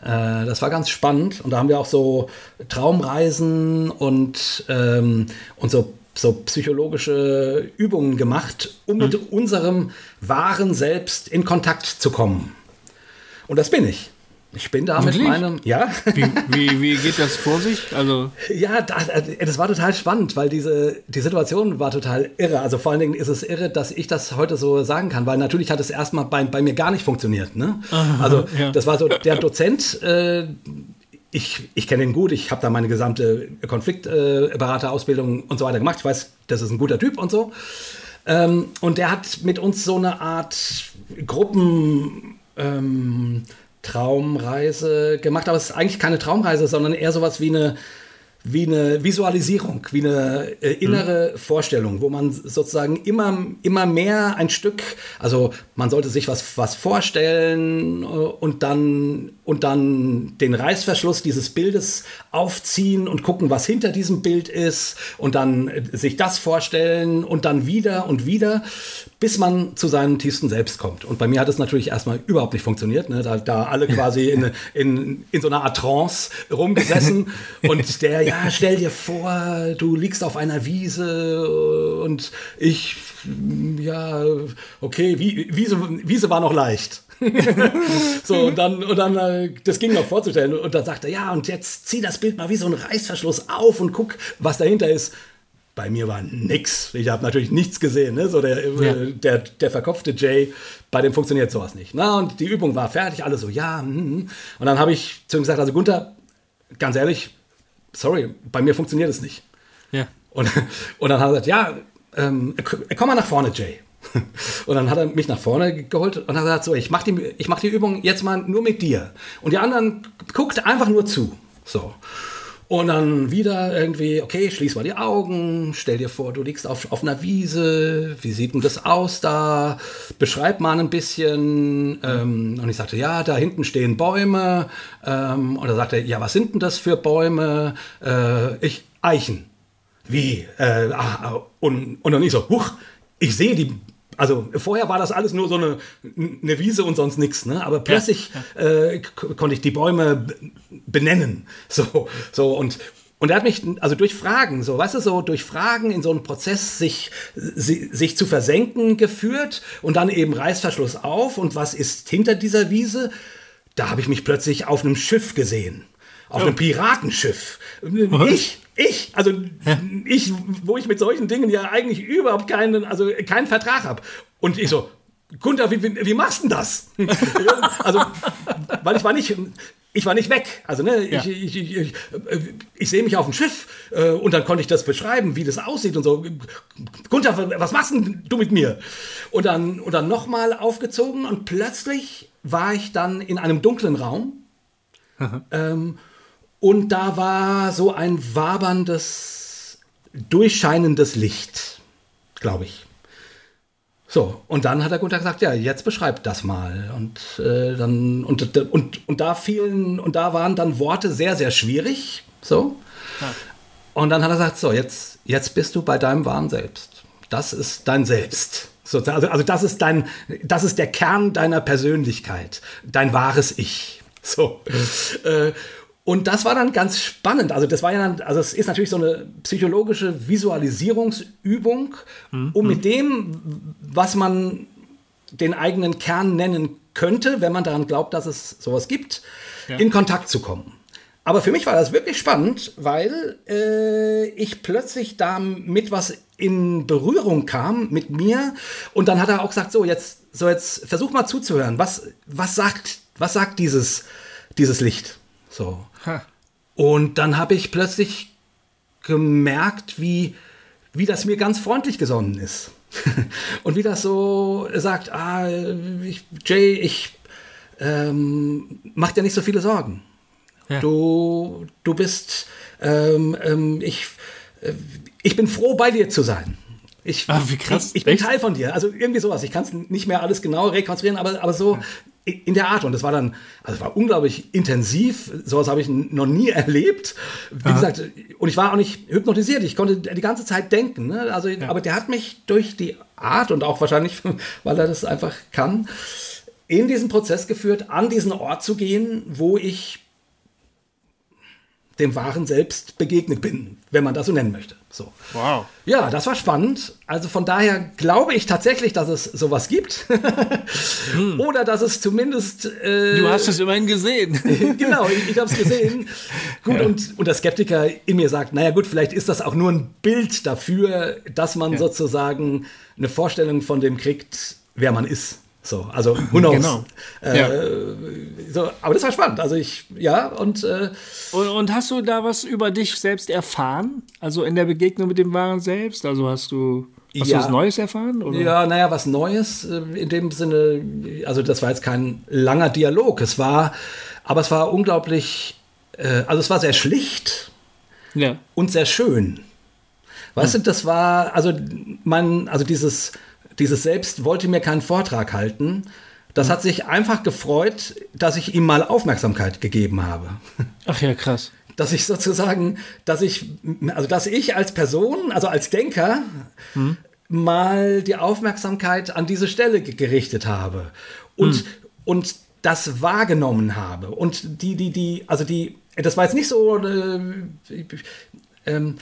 Äh, das war ganz spannend und da haben wir auch so Traumreisen und, ähm, und so so psychologische Übungen gemacht, um mhm. mit unserem wahren Selbst in Kontakt zu kommen. Und das bin ich. Ich bin da Wirklich? mit meinem. Ja. Wie, wie, wie, geht das vor sich? Also ja, das, das, war total spannend, weil diese die Situation war total irre. Also vor allen Dingen ist es irre, dass ich das heute so sagen kann, weil natürlich hat es erstmal bei, bei mir gar nicht funktioniert. Ne? Aha, also ja. das war so der Dozent. Äh, ich, ich kenne ihn gut, ich habe da meine gesamte Konfliktberaterausbildung äh, und so weiter gemacht. Ich weiß, das ist ein guter Typ und so. Ähm, und der hat mit uns so eine Art Gruppen. Ähm, Traumreise gemacht, aber es ist eigentlich keine Traumreise, sondern eher sowas wie eine wie eine Visualisierung, wie eine äh, innere mhm. Vorstellung, wo man sozusagen immer, immer mehr ein Stück, also man sollte sich was, was vorstellen äh, und dann, und dann den Reißverschluss dieses Bildes aufziehen und gucken, was hinter diesem Bild ist und dann äh, sich das vorstellen und dann wieder und wieder, bis man zu seinem tiefsten Selbst kommt. Und bei mir hat es natürlich erstmal überhaupt nicht funktioniert, ne? da, da alle quasi in, in, in so einer Art Trance rumgesessen und der ja, stell dir vor, du liegst auf einer Wiese und ich, ja, okay, Wiese, Wiese war noch leicht. so, und dann, und dann, äh, das ging noch vorzustellen. Und dann sagt er, ja, und jetzt zieh das Bild mal wie so ein Reißverschluss auf und guck, was dahinter ist. Bei mir war nix. Ich habe natürlich nichts gesehen. Ne? So der, ja. äh, der, der verkopfte Jay, bei dem funktioniert sowas nicht. Na, und die Übung war fertig, alle so, ja. Mm, und dann habe ich zu ihm gesagt, also Gunther, ganz ehrlich, sorry, bei mir funktioniert es nicht. Ja. Und, und dann hat er gesagt, ja, ähm, komm mal nach vorne, Jay. Und dann hat er mich nach vorne geholt und hat gesagt, so, ich mache die, mach die Übung jetzt mal nur mit dir. Und die anderen guckt einfach nur zu. So. Und dann wieder irgendwie, okay, schließ mal die Augen, stell dir vor, du liegst auf, auf einer Wiese, wie sieht denn das aus da? Beschreib mal ein bisschen. Ähm, und ich sagte, ja, da hinten stehen Bäume. Ähm, und er sagte, ja, was sind denn das für Bäume? Äh, ich, Eichen. Wie? Äh, ah, und, und dann ich so, huch, ich sehe die also vorher war das alles nur so eine, eine Wiese und sonst nichts, ne? Aber plötzlich ja, ja. Äh, konnte ich die Bäume benennen. So, so und und er hat mich, also durch Fragen, so, weißt du, so durch Fragen in so einen Prozess sich, sich zu versenken geführt und dann eben Reißverschluss auf und was ist hinter dieser Wiese? Da habe ich mich plötzlich auf einem Schiff gesehen. Auf ja. einem Piratenschiff. Ich, ich, also ja. ich, wo ich mit solchen Dingen ja eigentlich überhaupt keinen, also keinen Vertrag habe. Und ich so, Gunther, wie, wie, wie machst du denn das? also, weil ich war nicht, ich war nicht weg. Also, ne, ja. ich, ich, ich, ich, sehe mich auf dem Schiff äh, und dann konnte ich das beschreiben, wie das aussieht und so. Gunther, was machst denn du mit mir? Und dann, und dann nochmal aufgezogen und plötzlich war ich dann in einem dunklen Raum. Ähm, und da war so ein waberndes, durchscheinendes Licht, glaube ich. So, und dann hat der Gunther gesagt, ja, jetzt beschreibt das mal. Und äh, dann, und, und, und da fielen, und da waren dann Worte sehr, sehr schwierig. So. Ja. Und dann hat er gesagt, so, jetzt, jetzt bist du bei deinem wahren Selbst. Das ist dein Selbst. So, also, also das ist dein, das ist der Kern deiner Persönlichkeit, dein wahres Ich. So. äh, und das war dann ganz spannend. Also das war ja dann, also es ist natürlich so eine psychologische Visualisierungsübung, mhm. um mit dem, was man den eigenen Kern nennen könnte, wenn man daran glaubt, dass es sowas gibt, ja. in Kontakt zu kommen. Aber für mich war das wirklich spannend, weil äh, ich plötzlich da mit was in Berührung kam mit mir und dann hat er auch gesagt, so jetzt, so jetzt versuch mal zuzuhören. Was, was sagt, was sagt dieses, dieses Licht? So. Und dann habe ich plötzlich gemerkt, wie, wie das mir ganz freundlich gesonnen ist. und wie das so sagt, ah, ich, Jay, ich ähm, mach dir nicht so viele Sorgen. Ja. Du, du bist, ähm, ähm, ich, äh, ich bin froh, bei dir zu sein. Ich, wie krass. Ich, ich bin Teil von dir. Also irgendwie sowas. Ich kann es nicht mehr alles genau rekonstruieren, aber, aber so, in der Art. Und das war dann, also war unglaublich intensiv. Sowas habe ich noch nie erlebt. Wie Aha. gesagt, und ich war auch nicht hypnotisiert. Ich konnte die ganze Zeit denken. Ne? Also, ja. aber der hat mich durch die Art und auch wahrscheinlich, weil er das einfach kann, in diesen Prozess geführt, an diesen Ort zu gehen, wo ich dem wahren Selbst begegnet bin, wenn man das so nennen möchte. So. Wow. Ja, das war spannend. Also von daher glaube ich tatsächlich, dass es sowas gibt. hm. Oder dass es zumindest. Äh, du hast es immerhin gesehen. genau, ich, ich habe es gesehen. Gut, ja. und, und der Skeptiker in mir sagt, naja gut, vielleicht ist das auch nur ein Bild dafür, dass man ja. sozusagen eine Vorstellung von dem kriegt, wer man ist. So, also who knows? Genau. Äh, ja. so, aber das war spannend. Also ich, ja, und, äh, und, und hast du da was über dich selbst erfahren? Also in der Begegnung mit dem Wahren Selbst? Also hast du Hast ja. du was Neues erfahren? Oder? Ja, naja, was Neues äh, in dem Sinne, also das war jetzt kein langer Dialog. Es war, aber es war unglaublich, äh, also es war sehr schlicht ja. und sehr schön. Weißt hm. du, das war, also man, also dieses dieses Selbst wollte mir keinen Vortrag halten. Das hat sich einfach gefreut, dass ich ihm mal Aufmerksamkeit gegeben habe. Ach ja, krass. Dass ich sozusagen, dass ich, also dass ich als Person, also als Denker, hm. mal die Aufmerksamkeit an diese Stelle gerichtet habe und, hm. und das wahrgenommen habe. Und die, die, die, also die, das war jetzt nicht so, äh, äh,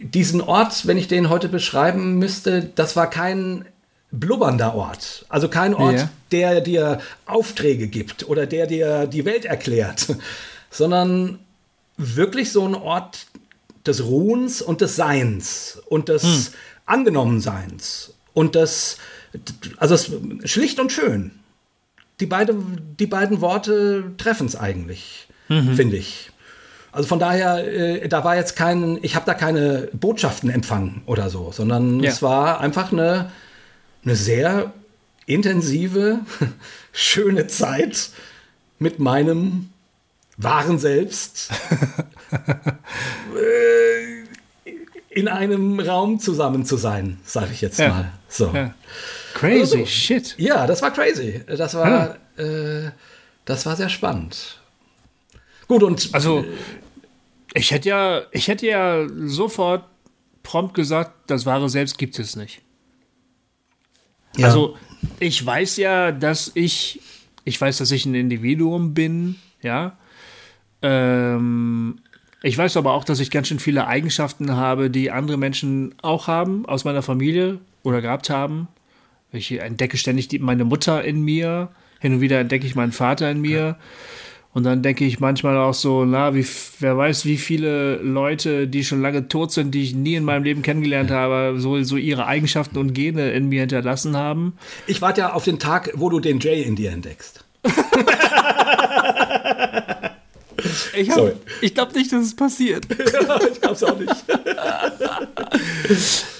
diesen Ort, wenn ich den heute beschreiben müsste, das war kein blubbernder Ort. Also kein Ort, ja. der dir Aufträge gibt oder der dir die Welt erklärt, sondern wirklich so ein Ort des Ruhens und des Seins und des hm. Angenommenseins und das, also das, schlicht und schön. Die, beide, die beiden Worte treffen es eigentlich, mhm. finde ich. Also von daher, äh, da war jetzt kein, ich habe da keine Botschaften empfangen oder so, sondern ja. es war einfach eine, eine sehr intensive, schöne Zeit mit meinem wahren Selbst äh, in einem Raum zusammen zu sein, sage ich jetzt ja. mal. So. Ja. Crazy also, shit. Ja, das war crazy. Das war, ja. äh, das war sehr spannend. Gut und also ich hätte ja, ich hätte ja sofort prompt gesagt, das wahre Selbst gibt es nicht. Ja. Also ich weiß ja, dass ich, ich weiß, dass ich ein Individuum bin, ja. Ähm, ich weiß aber auch, dass ich ganz schön viele Eigenschaften habe, die andere Menschen auch haben, aus meiner Familie oder gehabt haben. Ich entdecke ständig die, meine Mutter in mir, hin und wieder entdecke ich meinen Vater in mir. Ja. Und dann denke ich manchmal auch so, na, wie, wer weiß, wie viele Leute, die schon lange tot sind, die ich nie in meinem Leben kennengelernt habe, so, so ihre Eigenschaften und Gene in mir hinterlassen haben. Ich warte ja auf den Tag, wo du den Jay in dir entdeckst. ich, ich glaube nicht, dass es passiert. ja, ich glaube es auch nicht.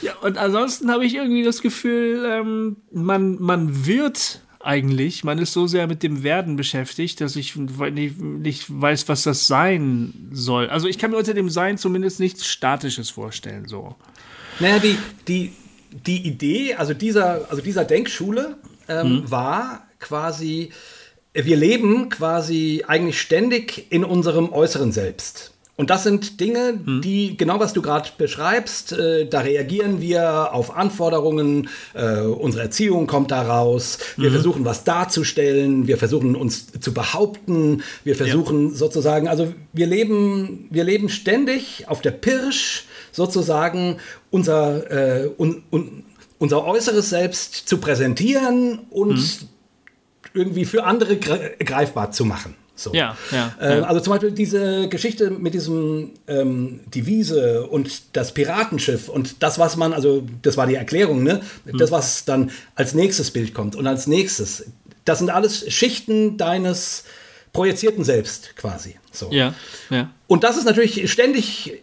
ja, und ansonsten habe ich irgendwie das Gefühl, ähm, man, man wird eigentlich. Man ist so sehr mit dem Werden beschäftigt, dass ich nicht, weiß, was das sein soll. Also ich kann mir unter dem Sein zumindest nichts Statisches vorstellen. So. Naja, die, die, die Idee, also dieser, also dieser Denkschule ähm, hm. war quasi, wir leben quasi eigentlich ständig in unserem äußeren Selbst. Und das sind Dinge, hm. die, genau was du gerade beschreibst, äh, da reagieren wir auf Anforderungen, äh, unsere Erziehung kommt daraus, wir mhm. versuchen was darzustellen, wir versuchen uns zu behaupten, wir versuchen ja. sozusagen, also wir leben, wir leben ständig auf der Pirsch sozusagen unser, äh, un, un, unser äußeres Selbst zu präsentieren und mhm. irgendwie für andere greifbar zu machen. So. Ja, ja, äh, ja, Also zum Beispiel diese Geschichte mit diesem ähm, die Wiese und das Piratenschiff und das, was man, also das war die Erklärung, ne? Hm. Das, was dann als nächstes Bild kommt und als nächstes. Das sind alles Schichten deines projizierten Selbst quasi. So. Ja, ja. Und das ist natürlich ständig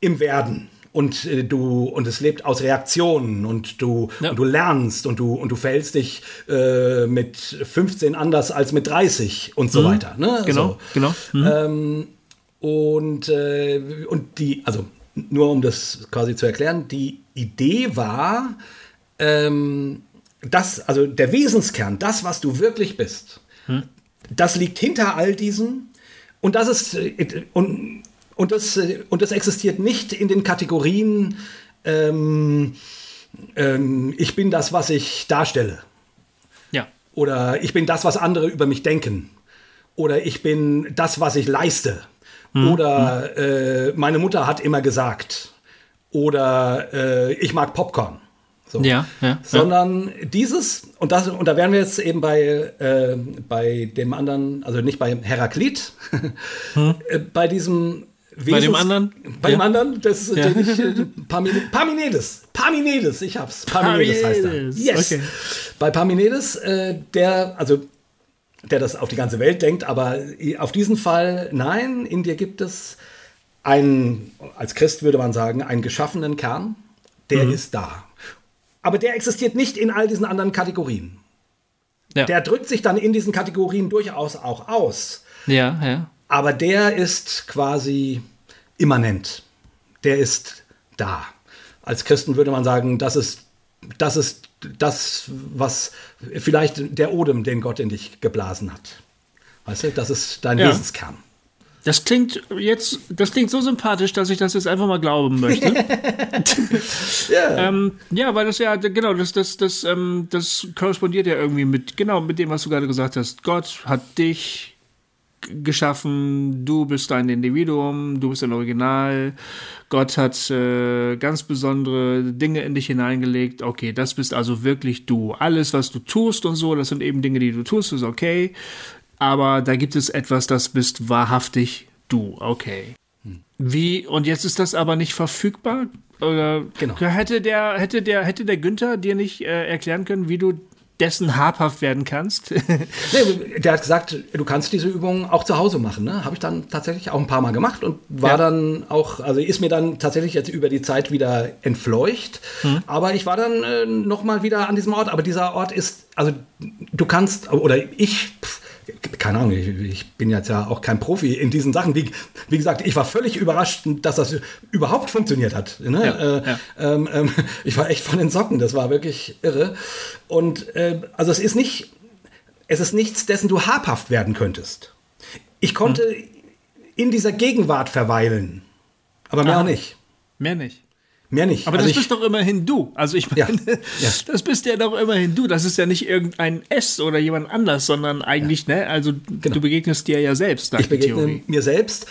im Werden und äh, du und es lebt aus Reaktionen und du ja. und du lernst und du und du verhältst dich äh, mit 15 anders als mit 30 und so mhm. weiter. Ne? Genau, so. genau. Mhm. Ähm, und äh, und die also nur um das quasi zu erklären, die Idee war, ähm, das also der Wesenskern, das was du wirklich bist, mhm. das liegt hinter all diesen und das ist äh, und und das, äh, und das existiert nicht in den Kategorien, ähm, ähm, ich bin das, was ich darstelle. Ja. Oder ich bin das, was andere über mich denken. Oder ich bin das, was ich leiste. Mhm. Oder äh, meine Mutter hat immer gesagt. Oder äh, ich mag Popcorn. So. Ja, ja, Sondern ja. dieses, und, das, und da wären wir jetzt eben bei, äh, bei dem anderen, also nicht bei Heraklit, hm. Äh, bei diesem Wesens, bei dem anderen? Bei ja. dem anderen, das ist ja. ich, äh, Parmenides. Parmenides, ich hab's. Parmenides, heißt er. Yes. Okay. Bei Parmenides, äh, der, also der das auf die ganze Welt denkt, aber auf diesen Fall, nein, in dir gibt es einen, als Christ würde man sagen, einen geschaffenen Kern, der mhm. ist da. Aber der existiert nicht in all diesen anderen Kategorien. Ja. Der drückt sich dann in diesen Kategorien durchaus auch aus. Ja, ja. Aber der ist quasi immanent. Der ist da. Als Christen würde man sagen, das ist, das ist das, was vielleicht der Odem, den Gott in dich geblasen hat. Weißt du, das ist dein ja. Wesenskern. Das klingt jetzt, das klingt so sympathisch, dass ich das jetzt einfach mal glauben möchte. ja. Ähm, ja, weil das ja, genau, das, das, das, ähm, das korrespondiert ja irgendwie mit, genau, mit dem, was du gerade gesagt hast. Gott hat dich geschaffen, du bist ein Individuum, du bist ein Original. Gott hat äh, ganz besondere Dinge in dich hineingelegt. Okay, das bist also wirklich du. Alles, was du tust und so, das sind eben Dinge, die du tust, ist okay aber da gibt es etwas, das bist wahrhaftig du. Okay. Wie, und jetzt ist das aber nicht verfügbar? Oder genau. hätte der, hätte der, hätte der Günther dir nicht äh, erklären können, wie du dessen habhaft werden kannst? nee, der hat gesagt, du kannst diese Übung auch zu Hause machen. Ne? Habe ich dann tatsächlich auch ein paar Mal gemacht und war ja. dann auch, also ist mir dann tatsächlich jetzt über die Zeit wieder entfleucht. Hm. Aber ich war dann äh, noch mal wieder an diesem Ort. Aber dieser Ort ist, also du kannst, oder ich, pff, keine Ahnung, ich, ich, bin jetzt ja auch kein Profi in diesen Sachen. Wie, wie gesagt, ich war völlig überrascht, dass das überhaupt funktioniert hat. Ne? Ja, äh, ja. Ähm, ähm, ich war echt von den Socken, das war wirklich irre. Und äh, also es ist nicht, es ist nichts, dessen du habhaft werden könntest. Ich konnte hm. in dieser Gegenwart verweilen, aber mehr Aha. nicht. Mehr nicht. Mehr nicht. Aber also das bist doch immerhin du. Also ich meine, ja, ja. das bist ja doch immerhin du. Das ist ja nicht irgendein S oder jemand anders, sondern eigentlich, ja. ne, also genau. du begegnest dir ja selbst. ich begegne Theorie. mir selbst.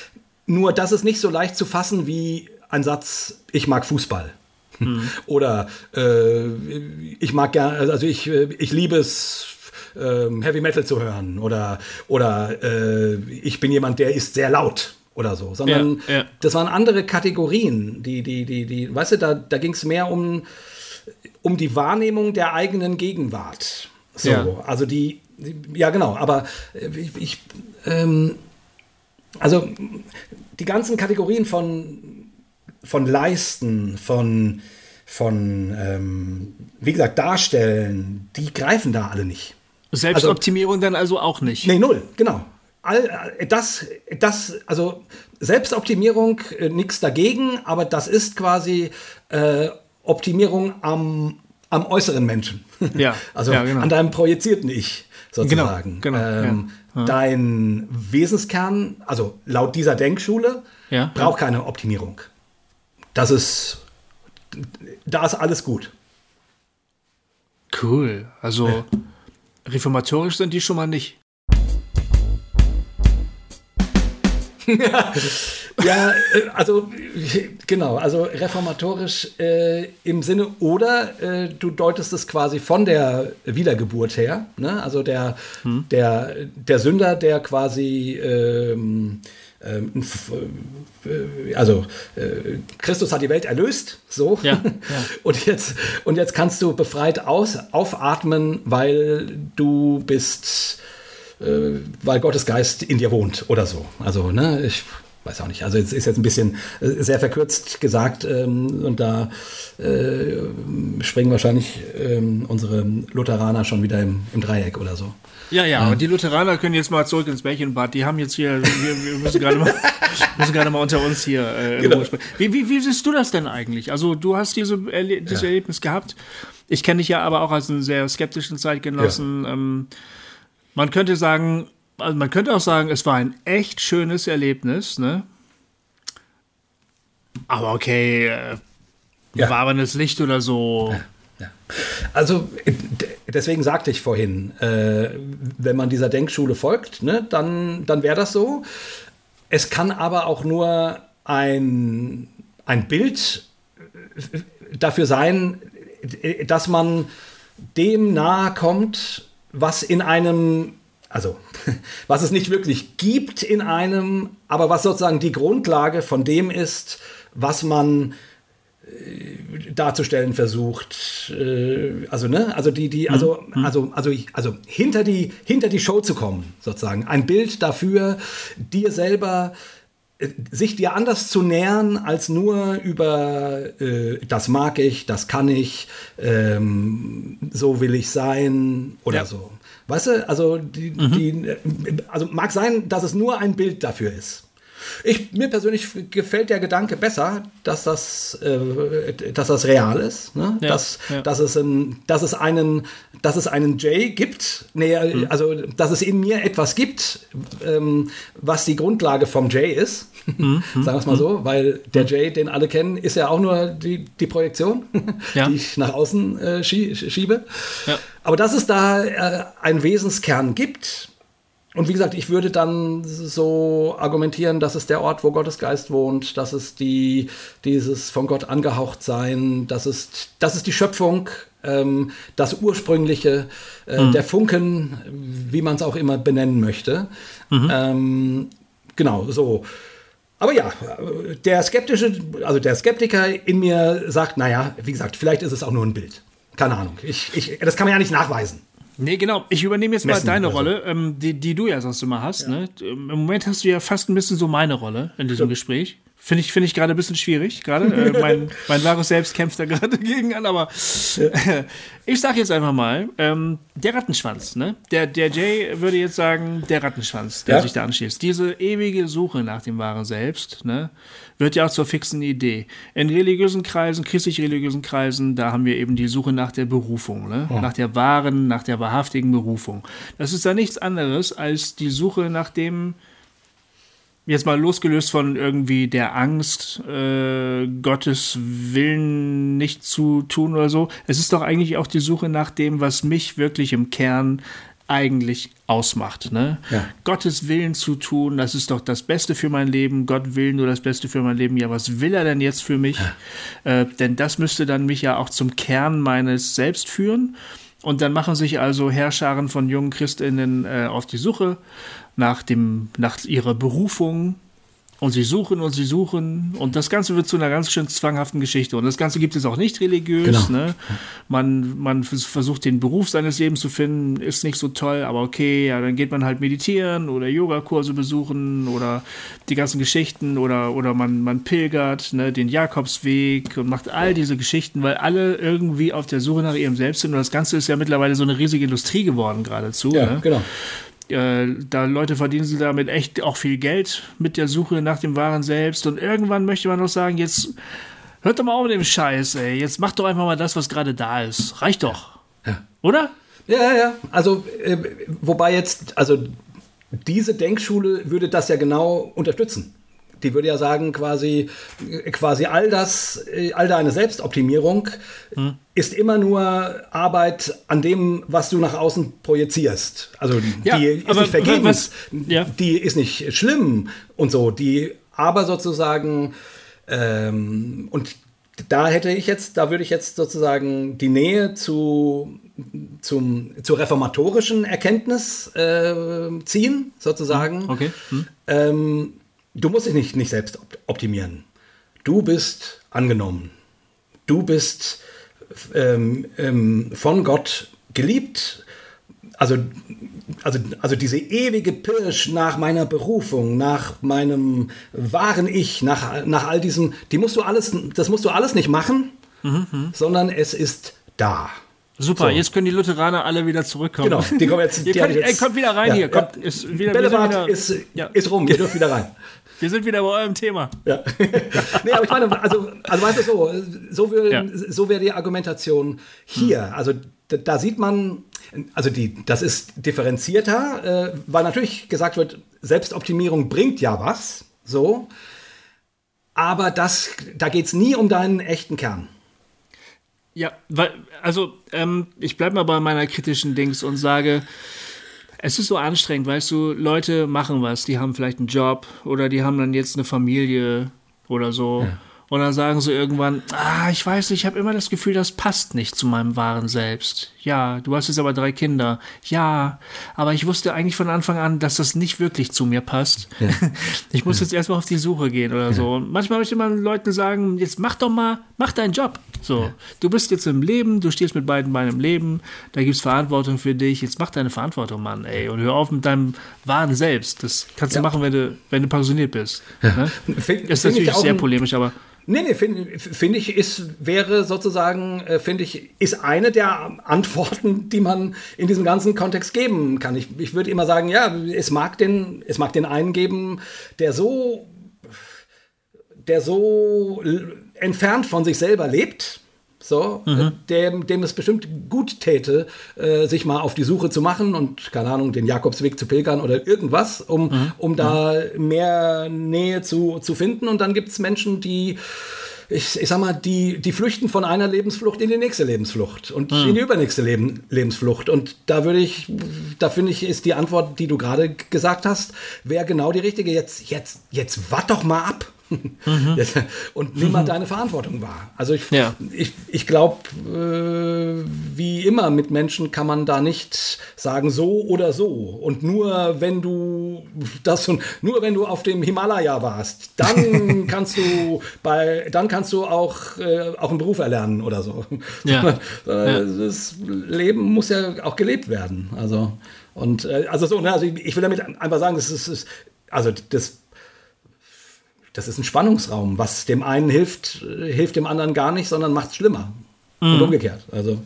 Nur das ist nicht so leicht zu fassen wie ein Satz, ich mag Fußball. Hm. Oder äh, ich mag gerne, also ich, äh, ich liebe es, ähm, Heavy Metal zu hören. Oder, oder äh, ich bin jemand, der ist sehr laut oder so, sondern ja, ja. das waren andere Kategorien, die, die, die, die, weißt du, da, da ging es mehr um, um die Wahrnehmung der eigenen Gegenwart. So, ja. also die, die, ja genau, aber ich, ich ähm, also die ganzen Kategorien von, von Leisten, von, von ähm, wie gesagt, Darstellen, die greifen da alle nicht. Selbstoptimierung also, dann also auch nicht. Nee, null, genau all das, das, also Selbstoptimierung, äh, nichts dagegen, aber das ist quasi äh, Optimierung am, am äußeren Menschen. Ja. also ja, genau. an deinem projizierten Ich sozusagen. Genau, genau, ähm, ja. Dein Wesenskern, also laut dieser Denkschule, ja, braucht keine Optimierung. Das ist, da ist alles gut. Cool. Also reformatorisch sind die schon mal nicht. ja, äh, also genau, also reformatorisch äh, im Sinne oder äh, du deutest es quasi von der Wiedergeburt her, ne? also der, hm. der, der Sünder, der quasi ähm, ähm, äh, also äh, Christus hat die Welt erlöst, so. Ja, ja. Und, jetzt, und jetzt kannst du befreit aus, aufatmen, weil du bist äh, weil Gottes Geist in dir wohnt oder so. Also, ne, ich weiß auch nicht. Also es ist jetzt ein bisschen äh, sehr verkürzt gesagt ähm, und da äh, springen wahrscheinlich ähm, unsere Lutheraner schon wieder im, im Dreieck oder so. Ja, ja, aber die Lutheraner können jetzt mal zurück ins Märchenbad. Die haben jetzt hier, wir, wir müssen gerade mal, müssen gerade mal unter uns hier äh, genau. wie, wie, wie siehst du das denn eigentlich? Also du hast diese Erle dieses ja. Erlebnis gehabt. Ich kenne dich ja aber auch als einen sehr skeptischen Zeitgenossen. Ja. Ähm, man könnte sagen, also man könnte auch sagen, es war ein echt schönes Erlebnis, ne? Aber okay, äh, ja. warmes Licht oder so. Ja, ja. Also deswegen sagte ich vorhin, äh, wenn man dieser Denkschule folgt, ne, dann, dann wäre das so. es kann aber auch nur ein, ein Bild dafür sein, dass man dem nahe kommt, was in einem, also was es nicht wirklich gibt in einem, aber was sozusagen die Grundlage von dem ist, was man äh, darzustellen versucht. Äh, also, ne, also die, die, also, mhm. also, also, also hinter die, hinter die Show zu kommen, sozusagen. Ein Bild dafür, dir selber äh, sich dir anders zu nähern als nur über äh, das mag ich, das kann ich, ähm, so will ich sein oder ja. so. Weißt du, also, die, mhm. die, also mag sein, dass es nur ein Bild dafür ist. Ich, mir persönlich gefällt der Gedanke besser, dass das, äh, dass das real ist. Ne? Ja, dass, ja. Dass, es ein, dass, es einen, dass es einen Jay gibt, nee, mhm. also dass es in mir etwas gibt, ähm, was die Grundlage vom Jay ist. Mhm. Sagen wir es mal so, mhm. weil der Jay, den alle kennen, ist ja auch nur die, die Projektion, ja. die ich nach außen äh, schiebe. Aber dass es da äh, einen Wesenskern gibt, und wie gesagt, ich würde dann so argumentieren, dass es der Ort, wo Gottes Geist wohnt, dass es die, dieses von Gott angehaucht sein, dass es, das ist die Schöpfung, ähm, das Ursprüngliche, äh, mhm. der Funken, wie man es auch immer benennen möchte. Mhm. Ähm, genau, so. Aber ja, der skeptische, also der Skeptiker in mir sagt, naja, wie gesagt, vielleicht ist es auch nur ein Bild. Keine Ahnung. Ich, ich, das kann man ja nicht nachweisen. Nee, genau. Ich übernehme jetzt Messen, mal deine also. Rolle, ähm, die, die du ja sonst immer hast. Ja. Ne? Im Moment hast du ja fast ein bisschen so meine Rolle in diesem ja. Gespräch. Finde ich, find ich gerade ein bisschen schwierig, gerade. Äh, mein, mein wahres Selbst kämpft da gerade gegen an, aber äh, ich sage jetzt einfach mal, ähm, der Rattenschwanz, ne? Der, der Jay würde jetzt sagen, der Rattenschwanz, der ja. sich da anschließt. Diese ewige Suche nach dem wahren Selbst, ne? Wird ja auch zur fixen Idee. In religiösen Kreisen, christlich-religiösen Kreisen, da haben wir eben die Suche nach der Berufung, ne? Ja. Nach der wahren, nach der wahrhaftigen Berufung. Das ist da nichts anderes als die Suche nach dem, jetzt mal losgelöst von irgendwie der Angst, äh, Gottes Willen nicht zu tun oder so. Es ist doch eigentlich auch die Suche nach dem, was mich wirklich im Kern eigentlich ausmacht. Ne? Ja. Gottes Willen zu tun, das ist doch das Beste für mein Leben. Gott will nur das Beste für mein Leben. Ja, was will er denn jetzt für mich? Ja. Äh, denn das müsste dann mich ja auch zum Kern meines Selbst führen. Und dann machen sich also Herrscharen von jungen Christinnen äh, auf die Suche nach, dem, nach ihrer Berufung, und sie suchen und sie suchen und das Ganze wird zu einer ganz schön zwanghaften Geschichte. Und das Ganze gibt es auch nicht religiös. Genau. Ne? Man, man versucht den Beruf seines Lebens zu finden, ist nicht so toll, aber okay, ja, dann geht man halt meditieren oder Yogakurse besuchen oder die ganzen Geschichten oder, oder man, man pilgert ne, den Jakobsweg und macht all diese Geschichten, weil alle irgendwie auf der Suche nach ihrem Selbst sind. Und das Ganze ist ja mittlerweile so eine riesige Industrie geworden geradezu. Ja, ne? genau. Äh, da Leute verdienen sie damit echt auch viel Geld mit der Suche nach dem wahren Selbst. Und irgendwann möchte man noch sagen, jetzt hört doch mal auf mit dem Scheiß, ey. Jetzt macht doch einfach mal das, was gerade da ist. Reicht doch. Ja. Oder? Ja, ja, ja. Also, äh, wobei jetzt, also diese Denkschule würde das ja genau unterstützen die würde ja sagen, quasi, quasi all das, all deine Selbstoptimierung hm. ist immer nur Arbeit an dem, was du nach außen projizierst. Also ja, die ist nicht vergebens, ja. die ist nicht schlimm und so, die aber sozusagen ähm, und da hätte ich jetzt, da würde ich jetzt sozusagen die Nähe zu, zum, zur reformatorischen Erkenntnis äh, ziehen, sozusagen. Okay. Hm. Ähm, du musst dich nicht, nicht selbst optimieren. Du bist angenommen. Du bist ähm, ähm, von Gott geliebt. Also, also, also diese ewige Pirsch nach meiner Berufung, nach meinem wahren Ich, nach, nach all diesem, die musst du alles, das musst du alles nicht machen, mhm, mhm. sondern es ist da. Super, so. jetzt können die Lutheraner alle wieder zurückkommen. Genau, die kommen jetzt. Die jetzt, ey, kommt wieder rein ja, hier. Kommt, ja. ist wieder, Bällebad ist, ja. ist rum, ihr dürft wieder rein. Wir sind wieder bei eurem Thema. Ja. nee, aber ich meine, also, also weißt du so, so, will, ja. so wäre die Argumentation hier. Hm. Also da, da, sieht man, also die, das ist differenzierter, äh, weil natürlich gesagt wird, Selbstoptimierung bringt ja was, so. Aber das, da geht es nie um deinen echten Kern. Ja, weil, also ähm, ich bleibe mal bei meiner kritischen Dings und sage, Es ist so anstrengend, weißt du, Leute machen was, die haben vielleicht einen Job oder die haben dann jetzt eine Familie oder so. Ja. Und dann sagen sie irgendwann, ah, ich weiß nicht, ich habe immer das Gefühl, das passt nicht zu meinem wahren Selbst. Ja, du hast jetzt aber drei Kinder. Ja, aber ich wusste eigentlich von Anfang an, dass das nicht wirklich zu mir passt. Ja. Ich muss ja. jetzt erstmal auf die Suche gehen oder ja. so. Und manchmal möchte man Leuten sagen, jetzt mach doch mal, mach deinen Job. So, du bist jetzt im Leben, du stehst mit beiden Beinen im Leben, da gibt's Verantwortung für dich, jetzt mach deine Verantwortung, Mann, ey. Und hör auf mit deinem wahren Selbst. Das kannst du machen, wenn du, wenn du pensioniert bist. Ne? Find, ist natürlich sehr polemisch, aber. Nee, nee, finde find ich, ist, wäre sozusagen, äh, finde ich, ist eine der Antworten, die man in diesem ganzen Kontext geben kann. Ich, ich würde immer sagen, ja, es mag den, es mag den einen geben, der so, der so entfernt von sich selber lebt, so, mhm. äh, dem, dem es bestimmt gut täte, äh, sich mal auf die Suche zu machen und, keine Ahnung, den Jakobsweg zu pilgern oder irgendwas, um, mhm. um da mhm. mehr Nähe zu, zu finden. Und dann gibt es Menschen, die ich, ich sag mal, die, die flüchten von einer Lebensflucht in die nächste Lebensflucht und mhm. in die übernächste Leben, Lebensflucht. Und da würde ich, da finde ich, ist die Antwort, die du gerade gesagt hast, wäre genau die richtige. Jetzt, jetzt, jetzt wart doch mal ab. Mhm. und nimm mal mhm. deine Verantwortung wahr. Also ich, ja. ich, ich glaube, äh, wie immer mit Menschen kann man da nicht sagen so oder so. Und nur wenn du das und nur wenn du auf dem Himalaya warst, dann kannst du bei, dann kannst du auch, äh, auch einen Beruf erlernen oder so. Ja. Das Leben muss ja auch gelebt werden. Also und äh, also so, ne, also ich, ich will damit einfach sagen, das ist, also das das ist ein Spannungsraum. Was dem einen hilft, äh, hilft dem anderen gar nicht, sondern macht es schlimmer. Mhm. Und umgekehrt. Also.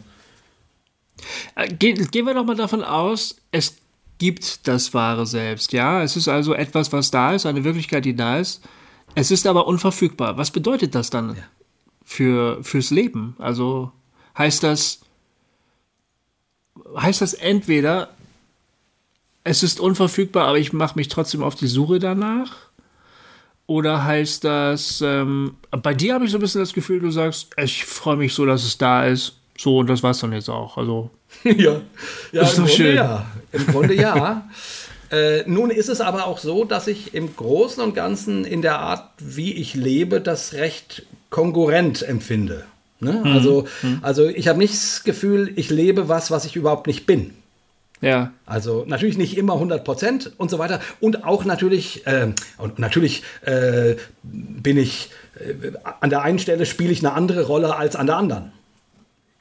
Äh, Ge gehen wir doch mal davon aus, es gibt das wahre Selbst. Ja, es ist also etwas, was da ist, eine Wirklichkeit, die da ist. Es ist aber unverfügbar. Was bedeutet das dann ja. für, fürs Leben? Also heißt das, heißt das entweder, es ist unverfügbar, aber ich mache mich trotzdem auf die Suche danach? Oder heißt das, ähm, bei dir habe ich so ein bisschen das Gefühl, du sagst, ich freue mich so, dass es da ist. So, und das war es dann jetzt auch. Also. ja, ja ist doch schön. Ja. Im Grunde ja. äh, nun ist es aber auch so, dass ich im Großen und Ganzen in der Art, wie ich lebe, das recht konkurrent empfinde. Ne? Mhm. Also, mhm. also ich habe nicht das Gefühl, ich lebe was, was ich überhaupt nicht bin. Ja. Also natürlich nicht immer 100 Prozent und so weiter. Und auch natürlich, äh, und natürlich äh, bin ich, äh, an der einen Stelle spiele ich eine andere Rolle als an der anderen.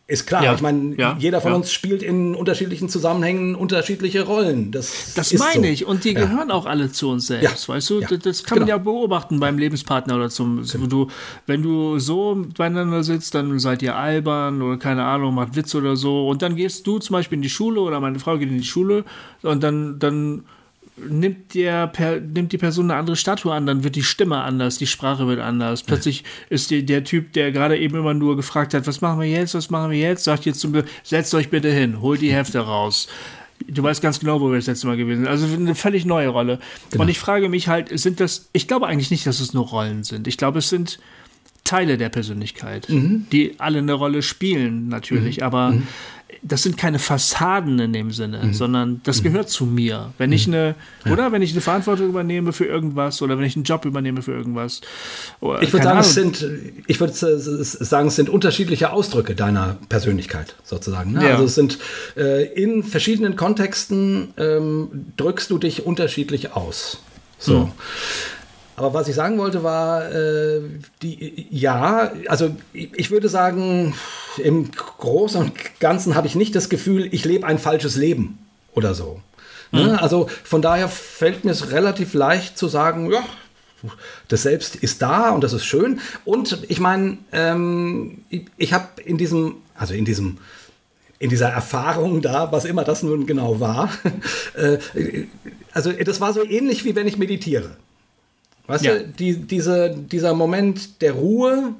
Ist klar, ja, ich meine, ja, jeder von ja. uns spielt in unterschiedlichen Zusammenhängen unterschiedliche Rollen. Das, das meine so. ich. Und die gehören auch alle zu uns selbst, weißt du? Das kann genau. man ja beobachten beim Lebenspartner oder zum, genau. du, wenn du so beieinander sitzt, dann seid ihr albern oder keine Ahnung, macht Witz oder so. Und dann gehst du zum Beispiel in die Schule oder meine Frau geht in die Schule und dann, dann nimmt, der, per, nimmt die Person eine andere Statue an, dann wird die Stimme anders, die Sprache wird anders. Plötzlich ist die, der Typ, der gerade eben immer nur gefragt hat, was machen wir jetzt, was machen wir jetzt, sagt jetzt zum setzt euch bitte hin, holt die Hefte raus. Du weißt ganz genau, wo wir das letzte Mal gewesen sind. Also eine völlig neue Rolle. Genau. Und ich frage mich halt, sind das, ich glaube eigentlich nicht, dass es nur Rollen sind. Ich glaube, es sind Teile der Persönlichkeit, mhm. die alle eine Rolle spielen, natürlich, mhm. aber mhm das sind keine Fassaden in dem Sinne, mhm. sondern das mhm. gehört zu mir. Wenn ich mhm. eine, ja. oder wenn ich eine Verantwortung übernehme für irgendwas oder wenn ich einen Job übernehme für irgendwas. Oder, ich würde sagen, es sind, ich würde sagen, es sind unterschiedliche Ausdrücke deiner Persönlichkeit sozusagen. Ne? Ja. Also es sind äh, in verschiedenen Kontexten ähm, drückst du dich unterschiedlich aus. So. Aber was ich sagen wollte war, äh, die, ja, also ich würde sagen, im Großen und Ganzen habe ich nicht das Gefühl, ich lebe ein falsches Leben oder so. Ne? Mhm. Also von daher fällt mir es relativ leicht zu sagen, ja, das Selbst ist da und das ist schön. Und ich meine, ähm, ich, ich habe in diesem, also in diesem, in dieser Erfahrung da, was immer das nun genau war, äh, also das war so ähnlich wie wenn ich meditiere. Weißt ja. du, die, diese, dieser Moment der Ruhe,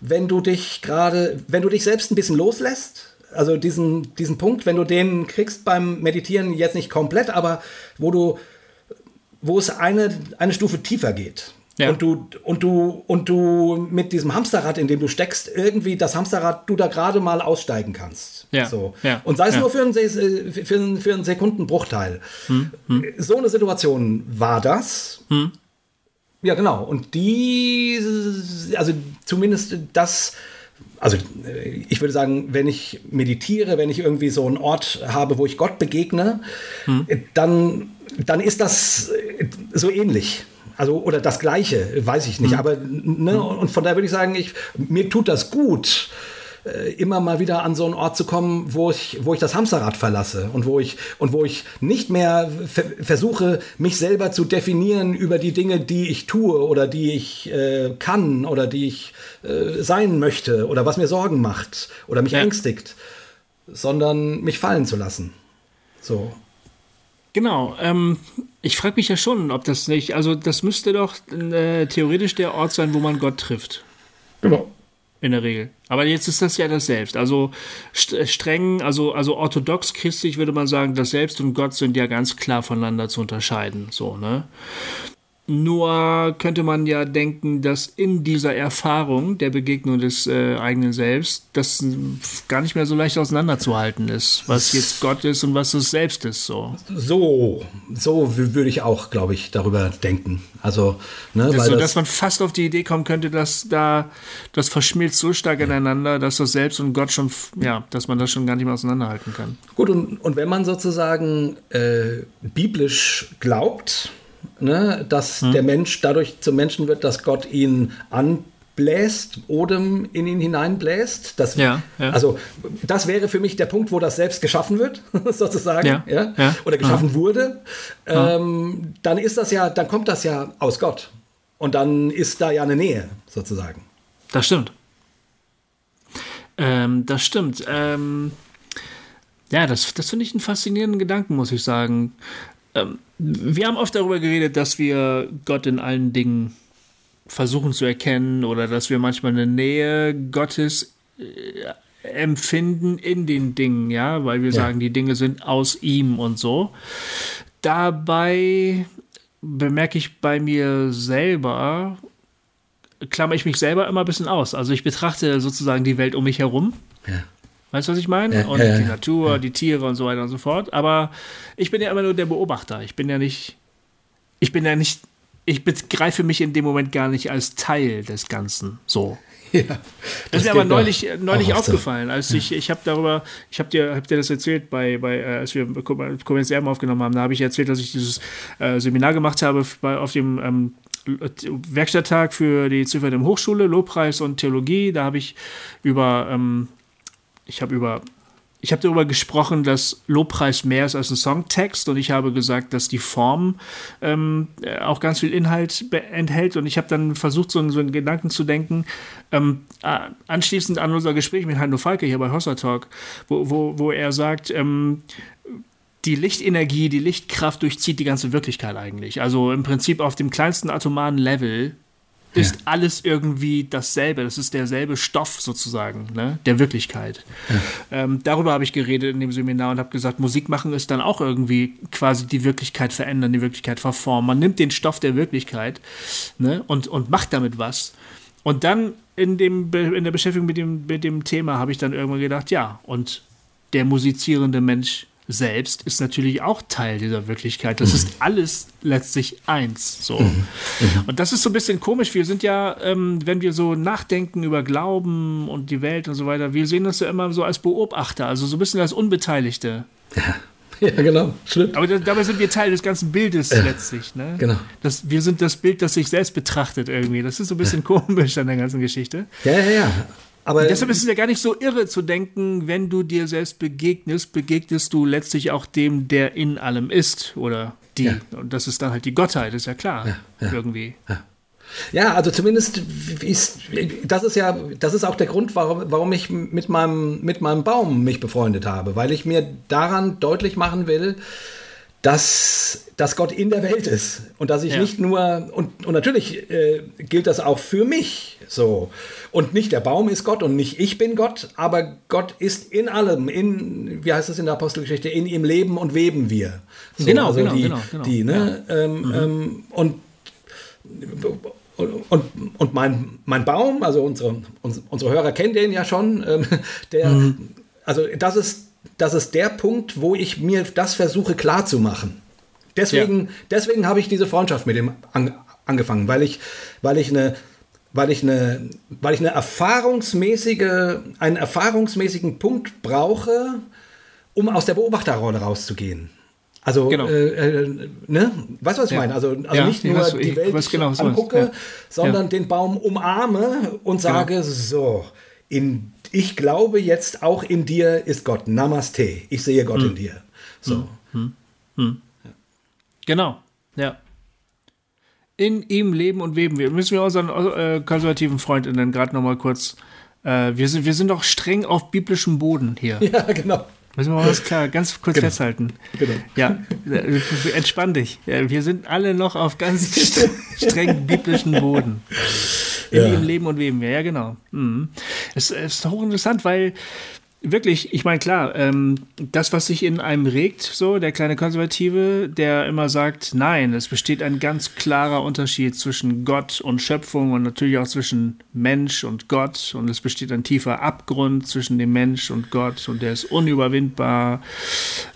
wenn du dich gerade, wenn du dich selbst ein bisschen loslässt, also diesen, diesen Punkt, wenn du den kriegst beim Meditieren jetzt nicht komplett, aber wo du, wo es eine, eine Stufe tiefer geht. Ja. Und du, und du, und du mit diesem Hamsterrad, in dem du steckst, irgendwie das Hamsterrad, du da gerade mal aussteigen kannst. Ja. So. Ja. Und sei es ja. nur für einen, für, einen, für einen Sekundenbruchteil. Hm. Hm. So eine Situation war das. Hm. Ja, genau. Und die, also zumindest das, also ich würde sagen, wenn ich meditiere, wenn ich irgendwie so einen Ort habe, wo ich Gott begegne, hm. dann, dann ist das so ähnlich. Also, oder das Gleiche, weiß ich nicht. Mhm. Aber, ne, und von daher würde ich sagen, ich, mir tut das gut, äh, immer mal wieder an so einen Ort zu kommen, wo ich, wo ich das Hamsterrad verlasse und wo ich, und wo ich nicht mehr versuche, mich selber zu definieren über die Dinge, die ich tue oder die ich äh, kann oder die ich äh, sein möchte oder was mir Sorgen macht oder mich ja. ängstigt, sondern mich fallen zu lassen. So. Genau. Ähm, ich frage mich ja schon, ob das nicht, also das müsste doch äh, theoretisch der Ort sein, wo man Gott trifft. Genau. In der Regel. Aber jetzt ist das ja das Selbst. Also streng, also, also orthodox christlich würde man sagen, das Selbst und Gott sind ja ganz klar voneinander zu unterscheiden. So, ne? Nur könnte man ja denken, dass in dieser Erfahrung der Begegnung des äh, eigenen Selbst das gar nicht mehr so leicht auseinanderzuhalten ist, was jetzt Gott ist und was es selbst ist. So, so, so würde ich auch, glaube ich, darüber denken. Also, ne, also, weil das, dass man fast auf die Idee kommen könnte, dass da das verschmilzt so stark ja. ineinander, dass das Selbst und Gott schon, ja, dass man das schon gar nicht mehr auseinanderhalten kann. Gut, und, und wenn man sozusagen äh, biblisch glaubt, ne, dass hm. der Mensch dadurch zum Menschen wird, dass Gott ihn anbläst, Odem in ihn hineinbläst. Das, ja, ja. Also das wäre für mich der Punkt, wo das selbst geschaffen wird, sozusagen, ja, ja, oder geschaffen wurde. Ähm, dann ist das ja, dann kommt das ja aus Gott. Und dann ist da ja eine Nähe, sozusagen. Das stimmt. Ähm, das stimmt. Ähm, ja, das, das finde ich einen faszinierenden Gedanken, muss ich sagen. Ähm, wir haben oft darüber geredet, dass wir Gott in allen Dingen versuchen zu erkennen oder dass wir manchmal eine Nähe Gottes äh, empfinden in den Dingen, ja, weil wir ja. sagen, die Dinge sind aus ihm und so. Dabei bemerke ich bei mir selber, klammer ich mich selber immer ein bisschen aus. Also ich betrachte sozusagen die Welt um mich herum. Ja. Weißt du, was ich meine? Ja, und ja, die Natur, ja. die Tiere und so weiter und so fort. Aber ich bin ja immer nur der Beobachter. Ich bin ja nicht, ich bin ja nicht, ich begreife mich in dem Moment gar nicht als Teil des Ganzen. So. Ja, das, das ist mir aber neulich, neulich aufgefallen, als ich, ich habe darüber, ich habe dir, hab dir das erzählt, bei, bei, äh, als wir Comments Erben aufgenommen haben, da habe ich erzählt, dass ich dieses äh, Seminar gemacht habe bei, auf dem ähm, Werkstatttag für die Ziffer der Hochschule, Lobpreis und Theologie. Da habe ich über ähm, ich habe über ich habe darüber gesprochen, dass Lobpreis mehr ist als ein Songtext und ich habe gesagt, dass die Form ähm, äh, auch ganz viel Inhalt enthält und ich habe dann versucht, so, so einen Gedanken zu denken, ähm, anschließend an unser Gespräch mit Heino Falke hier bei Hossa Talk, wo, wo, wo er sagt, ähm, die Lichtenergie, die Lichtkraft durchzieht die ganze Wirklichkeit eigentlich. Also im Prinzip auf dem kleinsten atomaren Level ist ja. alles irgendwie dasselbe. Das ist derselbe Stoff sozusagen, ne? der Wirklichkeit. Ja. Ähm, darüber habe ich geredet in dem Seminar und habe gesagt, Musik machen ist dann auch irgendwie quasi die Wirklichkeit verändern, die Wirklichkeit verformen. Man nimmt den Stoff der Wirklichkeit ne? und, und macht damit was. Und dann in, dem, in der Beschäftigung mit dem, mit dem Thema habe ich dann irgendwann gedacht, ja, und der musizierende Mensch selbst ist natürlich auch Teil dieser Wirklichkeit. Das mhm. ist alles letztlich eins. So. Mhm. Mhm. Und das ist so ein bisschen komisch. Wir sind ja, ähm, wenn wir so nachdenken über Glauben und die Welt und so weiter, wir sehen das ja immer so als Beobachter, also so ein bisschen als Unbeteiligte. Ja. Ja, genau. Stimmt. Aber dabei sind wir Teil des ganzen Bildes ja, letztlich. Ne? Genau. Das, wir sind das Bild, das sich selbst betrachtet irgendwie. Das ist so ein bisschen ja. komisch an der ganzen Geschichte. Ja, ja, ja. Aber deshalb ist es ja gar nicht so irre zu denken, wenn du dir selbst begegnest, begegnest du letztlich auch dem, der in allem ist oder die. Ja. Und das ist dann halt die Gottheit, ist ja klar, ja, ja, irgendwie. Ja. also zumindest ist das ist ja das ist auch der Grund, warum, warum ich mit meinem mit meinem Baum mich befreundet habe, weil ich mir daran deutlich machen will, dass, dass Gott in der Welt ist und dass ich ja. nicht nur, und, und natürlich äh, gilt das auch für mich so. Und nicht der Baum ist Gott und nicht ich bin Gott, aber Gott ist in allem, in, wie heißt es in der Apostelgeschichte, in ihm leben und weben wir. So, genau, also genau, die, genau, genau. Die, ne? Ja. Ähm, mhm. ähm, und und, und mein, mein Baum, also unsere, unsere Hörer kennen den ja schon, ähm, der, mhm. also das ist, das ist der Punkt, wo ich mir das versuche klarzumachen. Deswegen, ja. deswegen habe ich diese Freundschaft mit ihm an, angefangen, weil ich, weil ich eine, weil ich eine, weil ich eine erfahrungsmäßige, einen erfahrungsmäßigen Punkt brauche, um aus der Beobachterrolle rauszugehen. Also, genau. äh, äh, ne? Weißt du, was ich ja. meine? Also, also ja, nicht nur was, die Welt genau, angucke, ja. sondern den Baum umarme und genau. sage, genau. so, in, ich glaube jetzt auch in dir ist Gott. Namaste. Ich sehe Gott hm. in dir. So. Hm. Hm. Genau, ja. In ihm leben und weben wir. Müssen wir unseren äh, konservativen Freundinnen gerade noch mal kurz. Äh, wir, sind, wir sind doch streng auf biblischem Boden hier. Ja, genau. Müssen wir mal was klar, ganz kurz genau. festhalten. Genau. Ja, entspann dich. Wir sind alle noch auf ganz streng biblischen Boden. In ja. ihm leben und weben ja genau. Mhm. Es, es ist hochinteressant, weil wirklich, ich meine, klar, ähm, das, was sich in einem regt, so, der kleine Konservative, der immer sagt, nein, es besteht ein ganz klarer Unterschied zwischen Gott und Schöpfung und natürlich auch zwischen Mensch und Gott und es besteht ein tiefer Abgrund zwischen dem Mensch und Gott und der ist unüberwindbar.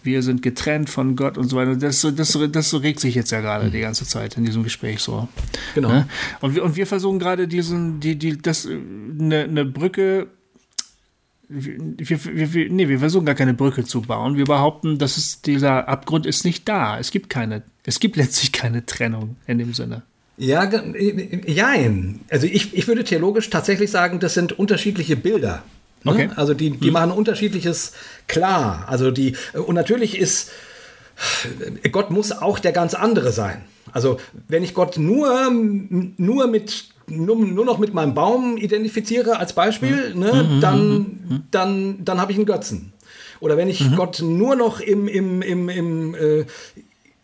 Wir sind getrennt von Gott und so weiter. Das, das, das regt sich jetzt ja gerade die ganze Zeit in diesem Gespräch so. Genau. Ne? Und, wir, und wir versuchen gerade diesen, die, die, das, eine, eine Brücke wir, wir, wir, nee, wir versuchen gar keine Brücke zu bauen. Wir behaupten, dass es, dieser Abgrund ist nicht da. Es gibt keine, es gibt letztlich keine Trennung in dem Sinne. Ja, ja, also ich, ich würde theologisch tatsächlich sagen, das sind unterschiedliche Bilder. Ne? Okay. Also die, die hm. machen unterschiedliches klar. Also die, und natürlich ist, Gott muss auch der ganz andere sein. Also wenn ich Gott nur, nur mit nur, nur noch mit meinem Baum identifiziere als Beispiel, mhm. ne, mhm. dann, mhm. dann, dann habe ich einen Götzen. Oder wenn ich mhm. Gott nur noch im, im, im, im, äh,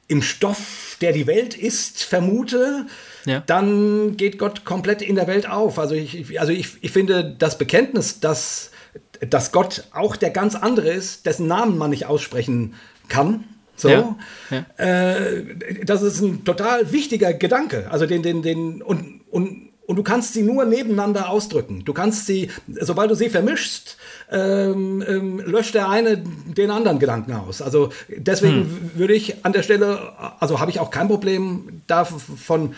im Stoff, der die Welt ist, vermute, ja. dann geht Gott komplett in der Welt auf. Also ich, also ich, ich finde das Bekenntnis, dass, dass Gott auch der ganz andere ist, dessen Namen man nicht aussprechen kann, so, ja, ja. Äh, das ist ein total wichtiger Gedanke. Also den, den, den, und, und und du kannst sie nur nebeneinander ausdrücken. Du kannst sie, sobald du sie vermischst, ähm, ähm, löscht der eine den anderen Gedanken aus. Also deswegen hm. würde ich an der Stelle, also habe ich auch kein Problem, da von,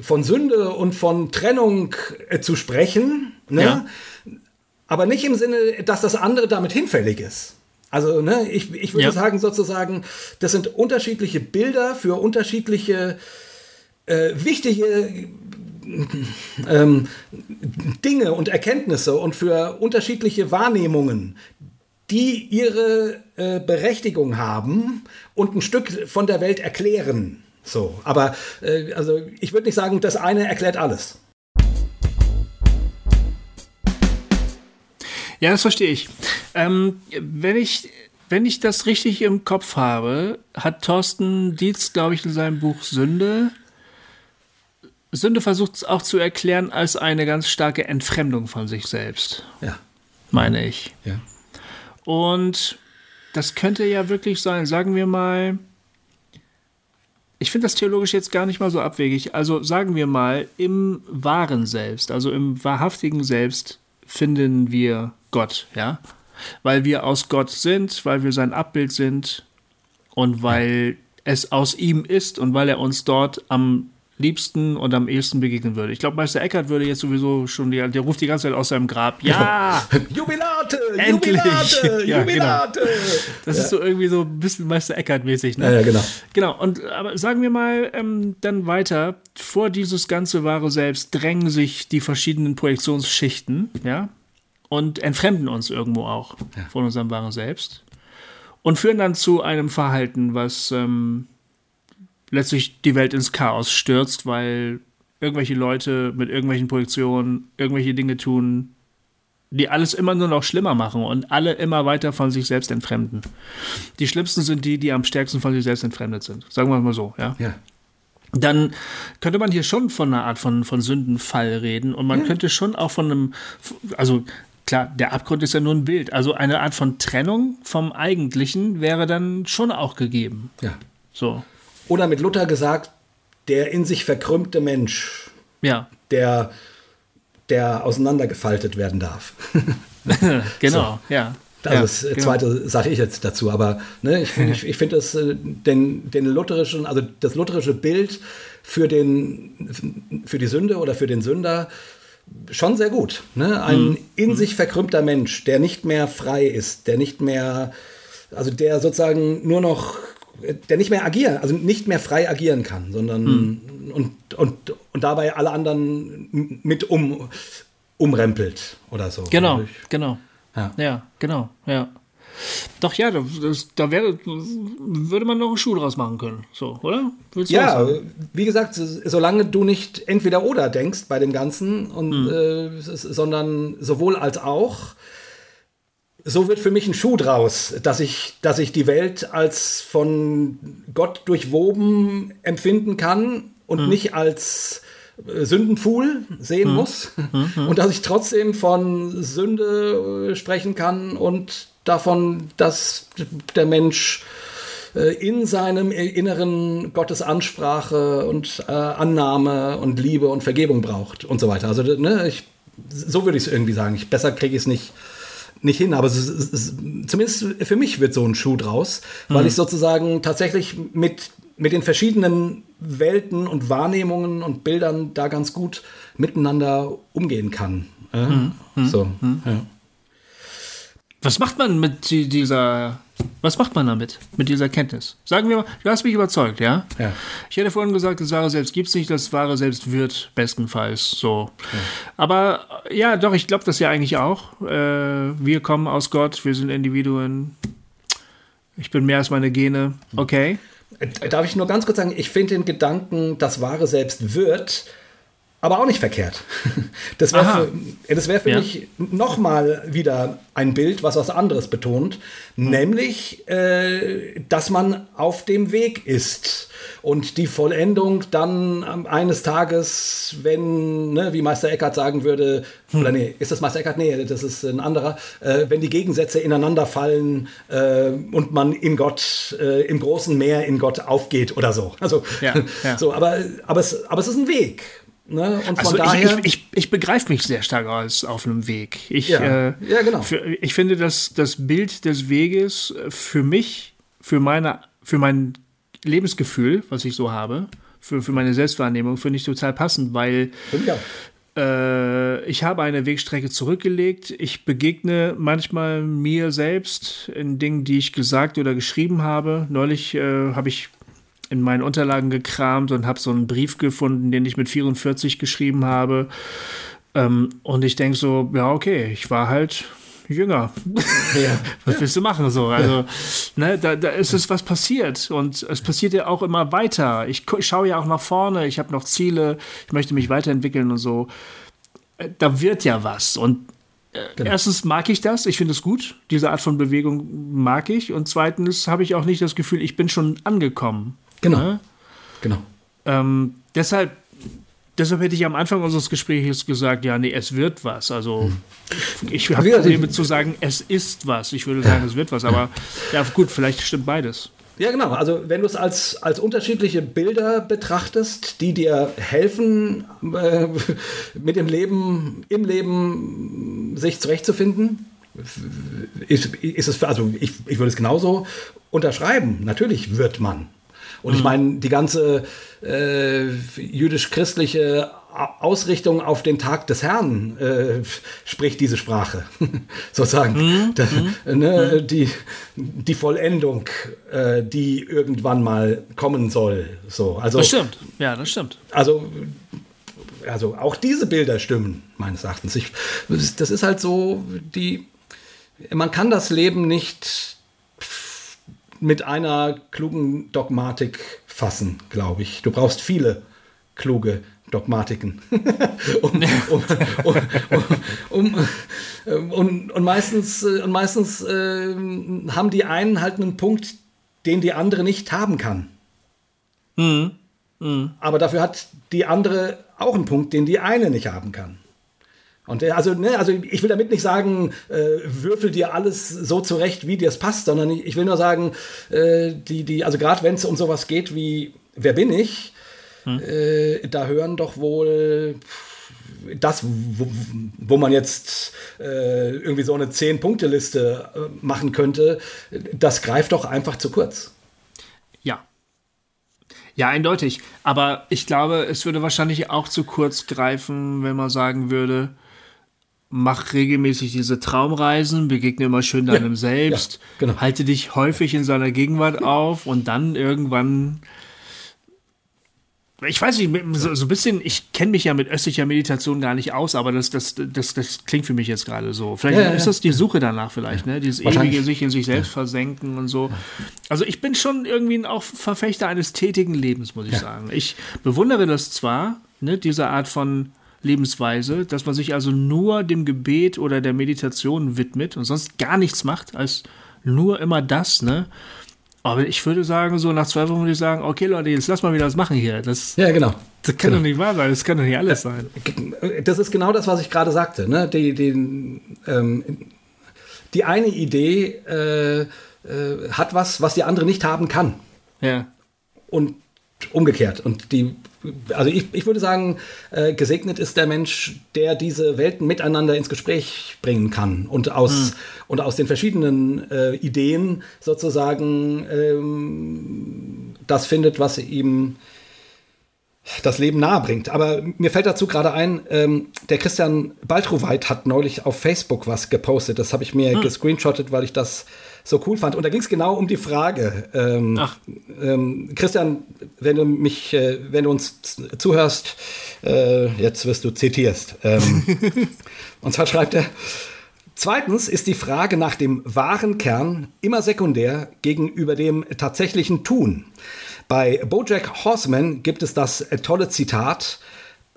von Sünde und von Trennung äh, zu sprechen. Ne? Ja. Aber nicht im Sinne, dass das andere damit hinfällig ist. Also, ne, ich, ich würde ja. sagen, sozusagen, das sind unterschiedliche Bilder für unterschiedliche äh, wichtige ähm, Dinge und Erkenntnisse und für unterschiedliche Wahrnehmungen, die ihre äh, Berechtigung haben und ein Stück von der Welt erklären. So, aber äh, also ich würde nicht sagen, das eine erklärt alles. Ja, das verstehe ich. Ähm, wenn ich wenn ich das richtig im Kopf habe, hat Thorsten Dietz, glaube ich, in seinem Buch Sünde Sünde versucht es auch zu erklären als eine ganz starke Entfremdung von sich selbst. Ja. Meine ich. Ja. Und das könnte ja wirklich sein, sagen wir mal, ich finde das theologisch jetzt gar nicht mal so abwegig. Also sagen wir mal, im wahren Selbst, also im wahrhaftigen Selbst finden wir Gott, ja? Weil wir aus Gott sind, weil wir sein Abbild sind und weil es aus ihm ist und weil er uns dort am liebsten und am ehesten begegnen würde. Ich glaube, Meister Eckert würde jetzt sowieso schon, die, der ruft die ganze Zeit aus seinem Grab. Ja! Jubilate! Endlich! Jubilate! ja, Jubilate! Genau. Das ja. ist so irgendwie so ein bisschen Meister Eckert-mäßig. Ne? Ja, genau. Genau, und aber sagen wir mal ähm, dann weiter, vor dieses ganze wahre Selbst drängen sich die verschiedenen Projektionsschichten, ja, und entfremden uns irgendwo auch von unserem wahren Selbst und führen dann zu einem Verhalten, was ähm, letztlich die Welt ins Chaos stürzt, weil irgendwelche Leute mit irgendwelchen Projektionen irgendwelche Dinge tun, die alles immer nur noch schlimmer machen und alle immer weiter von sich selbst entfremden. Die schlimmsten sind die, die am stärksten von sich selbst entfremdet sind. Sagen wir mal so, ja. ja. Dann könnte man hier schon von einer Art von, von Sündenfall reden und man ja. könnte schon auch von einem, also klar, der Abgrund ist ja nur ein Bild, also eine Art von Trennung vom Eigentlichen wäre dann schon auch gegeben. Ja. So. Oder mit Luther gesagt, der in sich verkrümmte Mensch. Ja. der, der auseinandergefaltet werden darf. genau, so. ja. Also ja, das genau. zweite sage ich jetzt dazu, aber ne, ich, ich, ich finde das äh, den, den lutherischen, also das lutherische Bild für, den, für die Sünde oder für den Sünder schon sehr gut. Ne? Ein mhm. in sich verkrümmter Mensch, der nicht mehr frei ist, der nicht mehr, also der sozusagen nur noch, der nicht mehr agieren, also nicht mehr frei agieren kann, sondern mhm. und, und, und dabei alle anderen mit um, umrempelt oder so. Genau, genau. Ja, ja genau, ja. Doch, ja, das, da wäre, würde man noch einen Schuh draus machen können, so, oder? ja, wie gesagt, solange du nicht entweder oder denkst bei dem Ganzen, und, hm. äh, sondern sowohl als auch, so wird für mich ein Schuh draus, dass ich, dass ich die Welt als von Gott durchwoben empfinden kann und hm. nicht als äh, Sündenpfuhl sehen hm. muss hm. und dass ich trotzdem von Sünde äh, sprechen kann und davon, dass der Mensch äh, in seinem Inneren Gottes Ansprache und äh, Annahme und Liebe und Vergebung braucht und so weiter. Also ne, ich, so würde ich es irgendwie sagen. Ich, besser kriege ich es nicht, nicht hin, aber es, es, zumindest für mich wird so ein Schuh draus, weil mhm. ich sozusagen tatsächlich mit, mit den verschiedenen Welten und Wahrnehmungen und Bildern da ganz gut miteinander umgehen kann. Äh? Mhm. So, mhm. ja. Was macht man mit dieser, was macht man damit, mit dieser Kenntnis? Sagen wir mal, du hast mich überzeugt, ja? Ja. Ich hätte vorhin gesagt, das wahre Selbst gibt es nicht, das wahre Selbst wird bestenfalls so. Ja. Aber ja, doch, ich glaube das ja eigentlich auch. Äh, wir kommen aus Gott, wir sind Individuen. Ich bin mehr als meine Gene. Okay. Darf ich nur ganz kurz sagen, ich finde den Gedanken, das wahre Selbst wird, aber auch nicht verkehrt. Das wäre für, wär für ja. mich nochmal wieder ein Bild, was was anderes betont, mhm. nämlich, äh, dass man auf dem Weg ist und die Vollendung dann eines Tages, wenn, ne, wie Meister Eckhart sagen würde, hm. oder nee, ist das Meister Eckhart? Nee, das ist ein anderer, äh, wenn die Gegensätze ineinander fallen äh, und man in Gott, äh, im großen Meer in Gott aufgeht oder so. Also, ja, ja. so, aber, aber, es, aber es ist ein Weg. Ne? Und also daher, ich, ich, ich begreife mich sehr stark als auf einem Weg. Ich, ja, äh, ja genau. Für, ich finde, dass das Bild des Weges für mich, für, meine, für mein Lebensgefühl, was ich so habe, für, für meine Selbstwahrnehmung, finde ich total passend, weil ja. äh, ich habe eine Wegstrecke zurückgelegt. Ich begegne manchmal mir selbst in Dingen, die ich gesagt oder geschrieben habe. Neulich äh, habe ich in meinen Unterlagen gekramt und habe so einen Brief gefunden, den ich mit 44 geschrieben habe. Ähm, und ich denke so, ja, okay, ich war halt jünger. Ja. was willst du machen so? Also, ne, da, da ist es was passiert und es passiert ja auch immer weiter. Ich, ich schaue ja auch nach vorne, ich habe noch Ziele, ich möchte mich weiterentwickeln und so. Äh, da wird ja was und äh, Genau. Erstens mag ich das, ich finde es gut, diese Art von Bewegung mag ich. Und zweitens habe ich auch nicht das Gefühl, ich bin schon angekommen. Genau. Ne? Genau. Ähm, deshalb, deshalb hätte ich am Anfang unseres Gesprächs gesagt, ja, nee, es wird was. Also hm. ich habe Probleme zu sagen, es ist was. Ich würde sagen, es wird was. Aber ja, gut, vielleicht stimmt beides. Ja, genau. Also wenn du es als, als unterschiedliche Bilder betrachtest, die dir helfen, äh, mit dem Leben, im Leben sich zurechtzufinden, ist, ist es, also ich, ich würde es genauso unterschreiben. Natürlich wird man. Und mhm. ich meine, die ganze äh, jüdisch-christliche Ausrichtung auf den Tag des Herrn äh, spricht diese Sprache, sozusagen. Mhm. Da, mhm. ne, mhm. die, die Vollendung, äh, die irgendwann mal kommen soll. So, also, das stimmt, ja, das stimmt. Also, also auch diese Bilder stimmen, meines Erachtens. Ich, das ist halt so, die, man kann das Leben nicht mit einer klugen Dogmatik fassen, glaube ich. Du brauchst viele kluge Dogmatiken. um, um, um, und meistens, äh, und meistens äh, haben die einen halt einen Punkt, den die andere nicht haben kann. Mhm. Mhm. Aber dafür hat die andere auch einen Punkt, den die eine nicht haben kann. Und äh, also, ne, also ich will damit nicht sagen, äh, würfel dir alles so zurecht, wie dir es passt, sondern ich, will nur sagen, äh, die, die, also gerade wenn es um sowas geht wie Wer bin ich, hm. äh, da hören doch wohl das, wo, wo man jetzt äh, irgendwie so eine Zehn-Punkte-Liste äh, machen könnte, das greift doch einfach zu kurz. Ja. Ja, eindeutig. Aber ich glaube, es würde wahrscheinlich auch zu kurz greifen, wenn man sagen würde, mach regelmäßig diese Traumreisen, begegne immer schön deinem ja, Selbst, ja, genau. halte dich häufig in seiner Gegenwart auf und dann irgendwann ich weiß nicht, so, so ein bisschen, ich kenne mich ja mit östlicher Meditation gar nicht aus, aber das, das, das, das klingt für mich jetzt gerade so. Vielleicht ja, ist das die Suche danach vielleicht, ne? Dieses ewige sich in sich selbst versenken und so. Also ich bin schon irgendwie auch Verfechter eines tätigen Lebens, muss ich sagen. Ich bewundere das zwar, ne, diese Art von Lebensweise, dass man sich also nur dem Gebet oder der Meditation widmet und sonst gar nichts macht, als nur immer das, ne? Aber ich würde sagen, so nach zwei Wochen würde ich sagen, okay Leute, jetzt lass mal wieder was machen hier. Das, ja, genau. Das kann genau. doch nicht wahr sein, das kann doch nicht alles sein. Das ist genau das, was ich gerade sagte. Ne? Die, die, ähm, die eine Idee äh, äh, hat was, was die andere nicht haben kann. Ja. Und umgekehrt. Und die also ich, ich würde sagen, äh, gesegnet ist der Mensch, der diese Welten miteinander ins Gespräch bringen kann und aus, hm. und aus den verschiedenen äh, Ideen sozusagen ähm, das findet, was ihm das Leben nahe bringt. Aber mir fällt dazu gerade ein, ähm, der Christian Baltroweit hat neulich auf Facebook was gepostet. Das habe ich mir hm. gescreenshottet, weil ich das so cool fand. Und da ging es genau um die Frage. Ähm, ähm, Christian, wenn du mich, äh, wenn du uns zuhörst, äh, jetzt wirst du zitierst. Ähm, und zwar schreibt er. Zweitens ist die Frage nach dem wahren Kern immer sekundär gegenüber dem tatsächlichen Tun. Bei Bojack Horseman gibt es das tolle Zitat: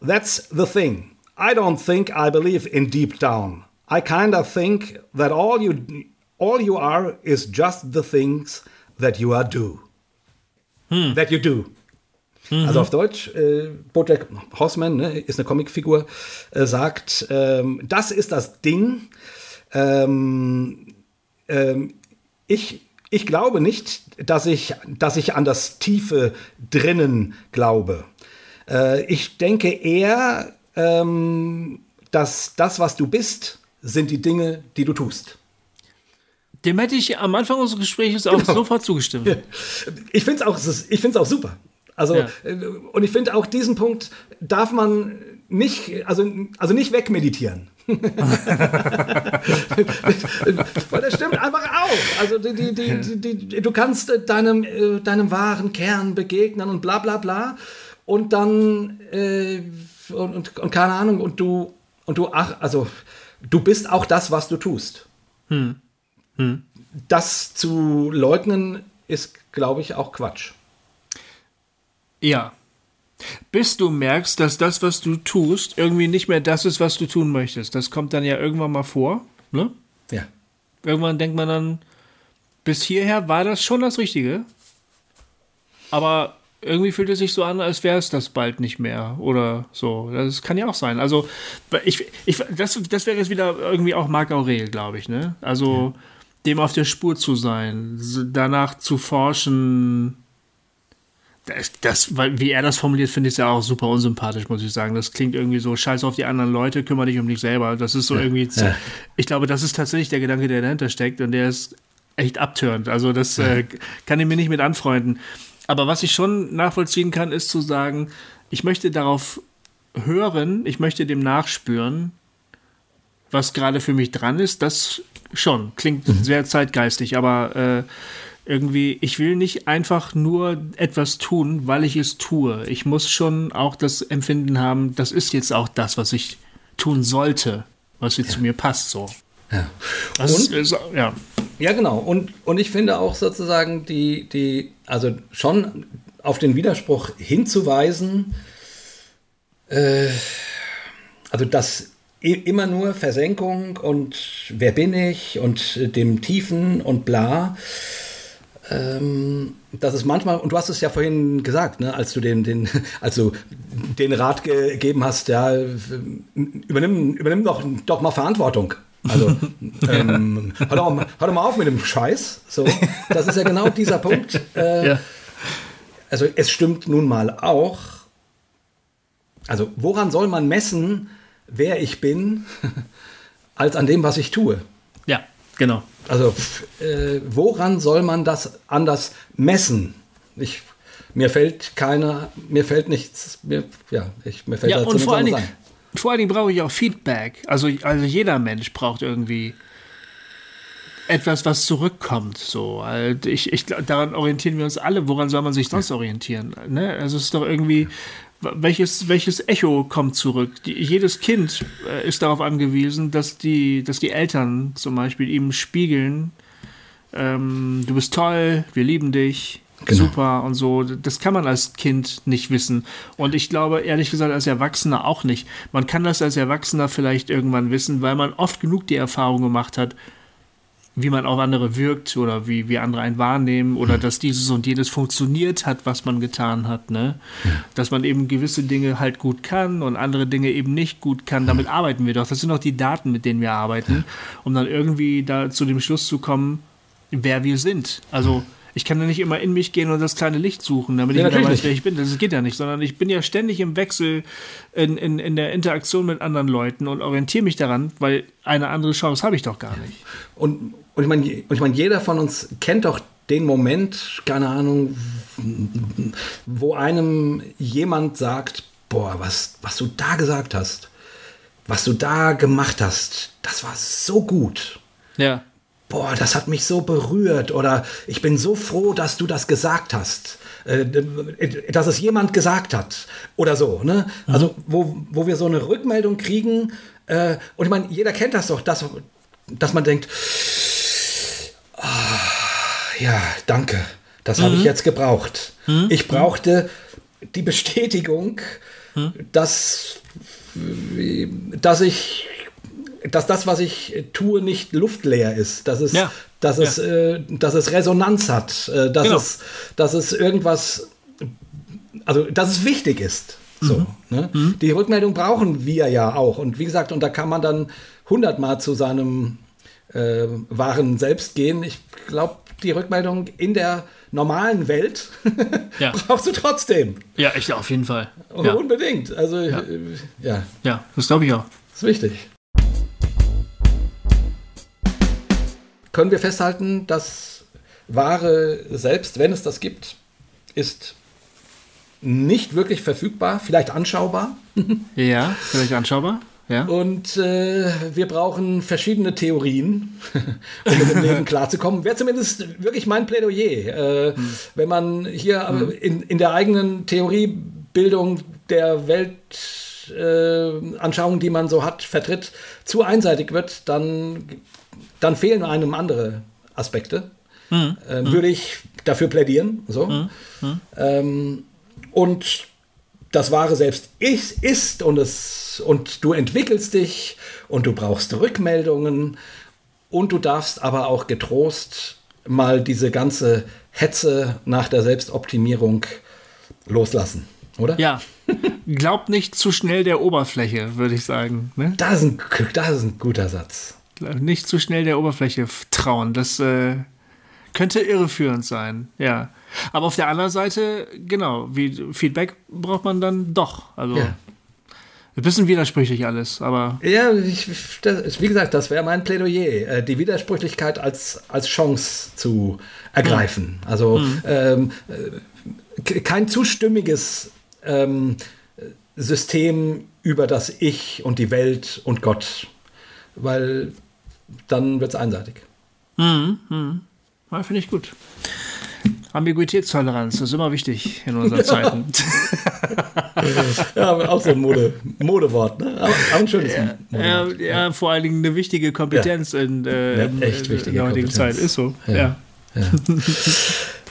That's the thing. I don't think I believe in deep down. I kinda think that all you all you are is just the things that you are do. Hm. That you do. Mhm. Also auf Deutsch, äh, Bojack Horseman ne, ist eine Comicfigur, äh, sagt, ähm, das ist das Ding. Ähm, ähm, ich, ich glaube nicht, dass ich, dass ich an das Tiefe drinnen glaube. Äh, ich denke eher, ähm, dass das, was du bist, sind die Dinge, die du tust. Dem hätte ich am Anfang unseres Gesprächs auch genau. sofort zugestimmt. Ja. Ich finde es auch, auch super. Also, ja. Äh, und ich finde auch diesen Punkt darf man nicht, also, also nicht wegmeditieren. Weil das stimmt einfach auch. Also die, die, die, du kannst deinem, äh, deinem wahren Kern begegnen und bla bla bla. Und dann, äh, und, und, und, keine Ahnung, und du, und du, ach, also du bist auch das, was du tust. Hm. Hm. Das zu leugnen ist, glaube ich, auch Quatsch. Ja. Bis du merkst, dass das, was du tust, irgendwie nicht mehr das ist, was du tun möchtest. Das kommt dann ja irgendwann mal vor, ne? Ja. Irgendwann denkt man dann, bis hierher war das schon das Richtige. Aber irgendwie fühlt es sich so an, als wäre es das bald nicht mehr oder so. Das kann ja auch sein. Also, ich, ich, das, das wäre jetzt wieder irgendwie auch Marc Aurel, glaube ich, ne? Also, ja dem auf der Spur zu sein, danach zu forschen. Das, das, wie er das formuliert, finde ich ja auch super unsympathisch, muss ich sagen. Das klingt irgendwie so, scheiß auf die anderen Leute, kümmere dich um dich selber. Das ist so ja, irgendwie, ja. ich glaube, das ist tatsächlich der Gedanke, der dahinter steckt und der ist echt abtörend. Also das ja. äh, kann ich mir nicht mit anfreunden. Aber was ich schon nachvollziehen kann, ist zu sagen, ich möchte darauf hören, ich möchte dem nachspüren, was gerade für mich dran ist. Das schon, klingt mhm. sehr zeitgeistig, aber äh, irgendwie, ich will nicht einfach nur etwas tun, weil ich es tue. Ich muss schon auch das Empfinden haben, das ist jetzt auch das, was ich tun sollte, was jetzt ja. zu mir passt, so. Ja. und, ist, ja. ja, genau. Und, und ich finde auch sozusagen die, die, also schon auf den Widerspruch hinzuweisen, äh, also das immer nur Versenkung und wer bin ich und dem Tiefen und bla. Ähm, das ist manchmal, und du hast es ja vorhin gesagt, ne, als du den, den, als du den Rat gegeben hast, ja, übernimm, übernimm doch, doch mal Verantwortung. Also, ähm, hör, doch, hör doch mal auf mit dem Scheiß. So, das ist ja genau dieser Punkt. Äh, ja. Also, es stimmt nun mal auch. Also, woran soll man messen, wer ich bin, als an dem, was ich tue. Ja, genau. Also äh, woran soll man das anders messen? Ich, mir fällt keine, mir fällt nichts, mir, ja, ich, mir fällt Ja, dazu und vor allen, Dingen, vor allen Dingen brauche ich auch Feedback. Also, also jeder Mensch braucht irgendwie etwas, was zurückkommt. So, Also ich, ich, daran orientieren wir uns alle. Woran soll man sich sonst orientieren? Ne? Also es ist doch irgendwie, welches, welches Echo kommt zurück? Die, jedes Kind äh, ist darauf angewiesen, dass die, dass die Eltern zum Beispiel ihm spiegeln, ähm, du bist toll, wir lieben dich, Genau. super und so. Das kann man als Kind nicht wissen. Und ich glaube, ehrlich gesagt, als Erwachsener auch nicht. Man kann das als Erwachsener vielleicht irgendwann wissen, weil man oft genug die Erfahrung gemacht hat, wie man auf andere wirkt oder wie, wie andere einen wahrnehmen oder dass dieses und jenes funktioniert hat, was man getan hat. Ne? Dass man eben gewisse Dinge halt gut kann und andere Dinge eben nicht gut kann. Damit arbeiten wir doch. Das sind doch die Daten, mit denen wir arbeiten, um dann irgendwie da zu dem Schluss zu kommen, wer wir sind. Also ich kann ja nicht immer in mich gehen und das kleine Licht suchen, damit Ja, ich wieder weiß, wer ich bin. Das geht ja nicht, sondern ich bin ja ständig im Wechsel in, in, in der Interaktion mit anderen Leuten und orientiere mich daran, weil eine andere Chance habe ich doch gar nicht. Und, und ich meine, ich meine, jeder von uns kennt doch den Moment, keine Ahnung, wo einem jemand sagt, boah, was, was du da gesagt hast, was du da gemacht hast, das war so gut. Ja. Boah, das hat mich so berührt oder ich bin so froh, dass du das gesagt hast, äh, dass es jemand gesagt hat oder so. Ne? Also wo, wo wir so eine Rückmeldung kriegen äh, und ich meine, jeder kennt das doch, dass, dass man denkt, ah, ja, danke, das habe ich jetzt gebraucht. Ich brauchte die Bestätigung, dass, dass ich dass das, was ich tue, nicht luftleer ist, dass es, Ja. dass es, äh, dass es Resonanz hat, äh, dass, Genau. es, dass es irgendwas, also dass es wichtig ist. So, ne? Die Rückmeldung brauchen wir ja auch. Und wie gesagt, und da kann man dann hundertmal zu seinem äh, wahren Selbst gehen. Ich glaube, die Rückmeldung in der normalen Welt Ja. brauchst du trotzdem. Ja, ich auf jeden Fall. Ja, Unbedingt. Also, ja, ja ja das glaube ich auch. ist wichtig. Können wir festhalten, das wahre Selbst, wenn es das gibt, ist nicht wirklich verfügbar, vielleicht anschaubar. Ja, vielleicht anschaubar. Ja. Und äh, wir brauchen verschiedene Theorien, um mit dem Leben klarzukommen. Wäre zumindest wirklich mein Plädoyer. Äh, Wenn man hier äh, in, in der eigenen Theoriebildung der Weltanschauung, äh, die man so hat, vertritt, zu einseitig wird, dann, dann fehlen einem andere Aspekte. Mhm. Ähm, Würde ich dafür plädieren. So. Ähm, und das wahre Selbst ist, ist und, es, und du entwickelst dich und du brauchst Rückmeldungen und du darfst aber auch getrost mal diese ganze Hetze nach der Selbstoptimierung loslassen, oder? Ja. Glaubt nicht zu schnell der Oberfläche, würde ich sagen. Ne? Das ist, ein, das ist ein guter Satz. Nicht zu schnell der Oberfläche trauen. Das äh, könnte irreführend sein. Ja. Aber auf der anderen Seite, genau, wie Feedback braucht man dann doch. Also Ja. ein bisschen widersprüchlich alles, aber Ja, ich, das, wie gesagt, das wäre mein Plädoyer, äh, die Widersprüchlichkeit als, als Chance zu ergreifen. Also ähm, äh, kein zustimmiges ähm, System über das Ich und die Welt und Gott, weil dann wird es einseitig. Ja, finde ich gut. Ambiguitätstoleranz ist immer wichtig in unseren Zeiten. Ja, auch so ein Mode, Modewort, ne? Aber ein schönes Ja, Modewort. ja, vor allen Dingen eine wichtige Kompetenz in, äh, Ja, in, der heutigen. Zeit. Ist so. Ja. Ja.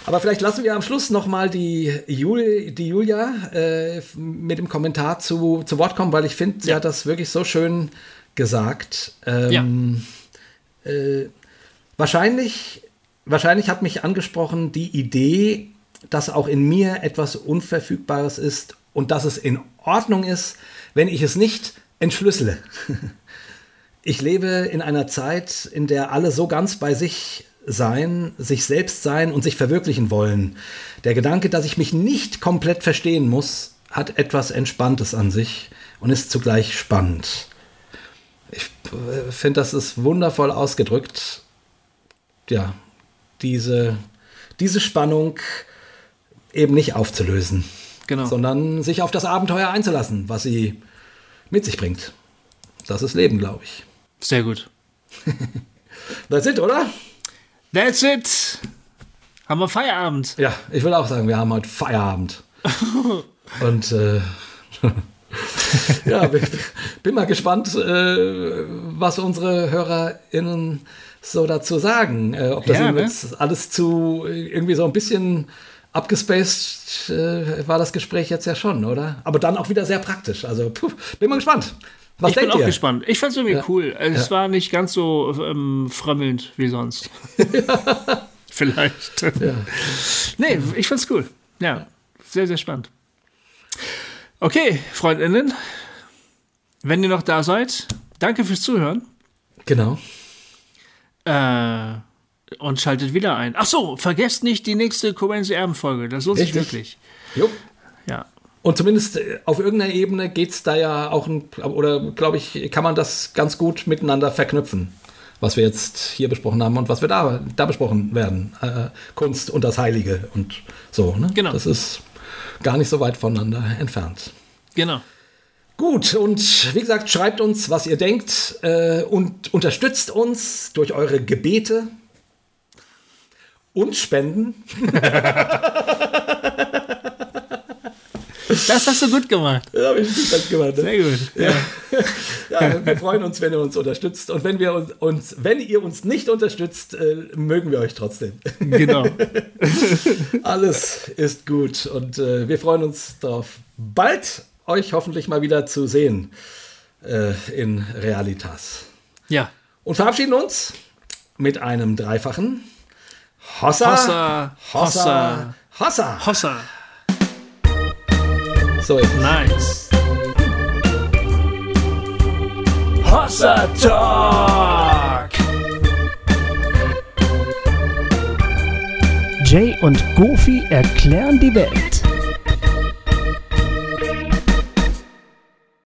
Aber vielleicht lassen wir am Schluss nochmal die, Jul, die Julia äh, mit dem Kommentar zu, zu Wort kommen, weil ich finde, sie hat das wirklich so schön gesagt. Ähm, äh, wahrscheinlich, wahrscheinlich hat mich angesprochen die Idee, dass auch in mir etwas Unverfügbares ist und dass es in Ordnung ist, wenn ich es nicht entschlüssele. Ich lebe in einer Zeit, in der alle so ganz bei sich sein, sich selbst sein und sich verwirklichen wollen. Der Gedanke, dass ich mich nicht komplett verstehen muss, hat etwas Entspanntes an sich und ist zugleich spannend. finde, das ist wundervoll ausgedrückt. Ja, diese, diese Spannung eben nicht aufzulösen, Genau. sondern sich auf das Abenteuer einzulassen, was sie mit sich bringt. Das ist Leben, glaube ich. Sehr gut. Das sind, oder? That's it. Haben wir Feierabend. Ja, ich will auch sagen, wir haben heute Feierabend. Und äh, ja, bin, bin mal gespannt, äh, was unsere HörerInnen so dazu sagen. Äh, ob das Ja, ne? alles zu äh, irgendwie so ein bisschen abgespaced äh, war das Gespräch jetzt ja schon, oder? Aber dann auch wieder sehr praktisch. Also puh, bin mal gespannt. Was ich bin auch ihr? gespannt. Ich fand's irgendwie Ja. cool. Es Ja. war nicht ganz so ähm, frömmelnd wie sonst. Vielleicht. Nee, ich fand's cool. Ja, sehr, sehr spannend. Okay, Freundinnen, wenn ihr noch da seid, danke fürs Zuhören. Genau. Äh, und schaltet wieder ein. Ach so, vergesst nicht die nächste Coense Erben-Folge. Das lohnt sich wirklich. Jo. Ja. Und zumindest äh, auf irgendeiner Ebene geht es da ja auch, ein, oder glaube ich, kann man das ganz gut miteinander verknüpfen, was wir jetzt hier besprochen haben und was wir da, da besprochen werden. Äh, Kunst und das Heilige und so. Ne? Genau. Das ist gar nicht so weit voneinander entfernt. Genau. Gut, und wie gesagt, schreibt uns, was ihr denkt äh, und unterstützt uns durch eure Gebete und Spenden. Das hast du gut gemacht. Das habe ich nicht gemacht. Ne? Sehr gut. Ja. Ja, wir freuen uns, wenn ihr uns unterstützt. Und wenn, wir uns, uns, wenn ihr uns nicht unterstützt, äh, mögen wir euch trotzdem. Genau. Alles ist gut. Und äh, wir freuen uns darauf, bald euch hoffentlich mal wieder zu sehen äh, in Realitas. Ja. Und verabschieden uns mit einem dreifachen Hossa, Hossa, Hossa, Hossa. Hossa. So ist es. Nice. Hossa Talk. Jay und Goofy erklären die Welt.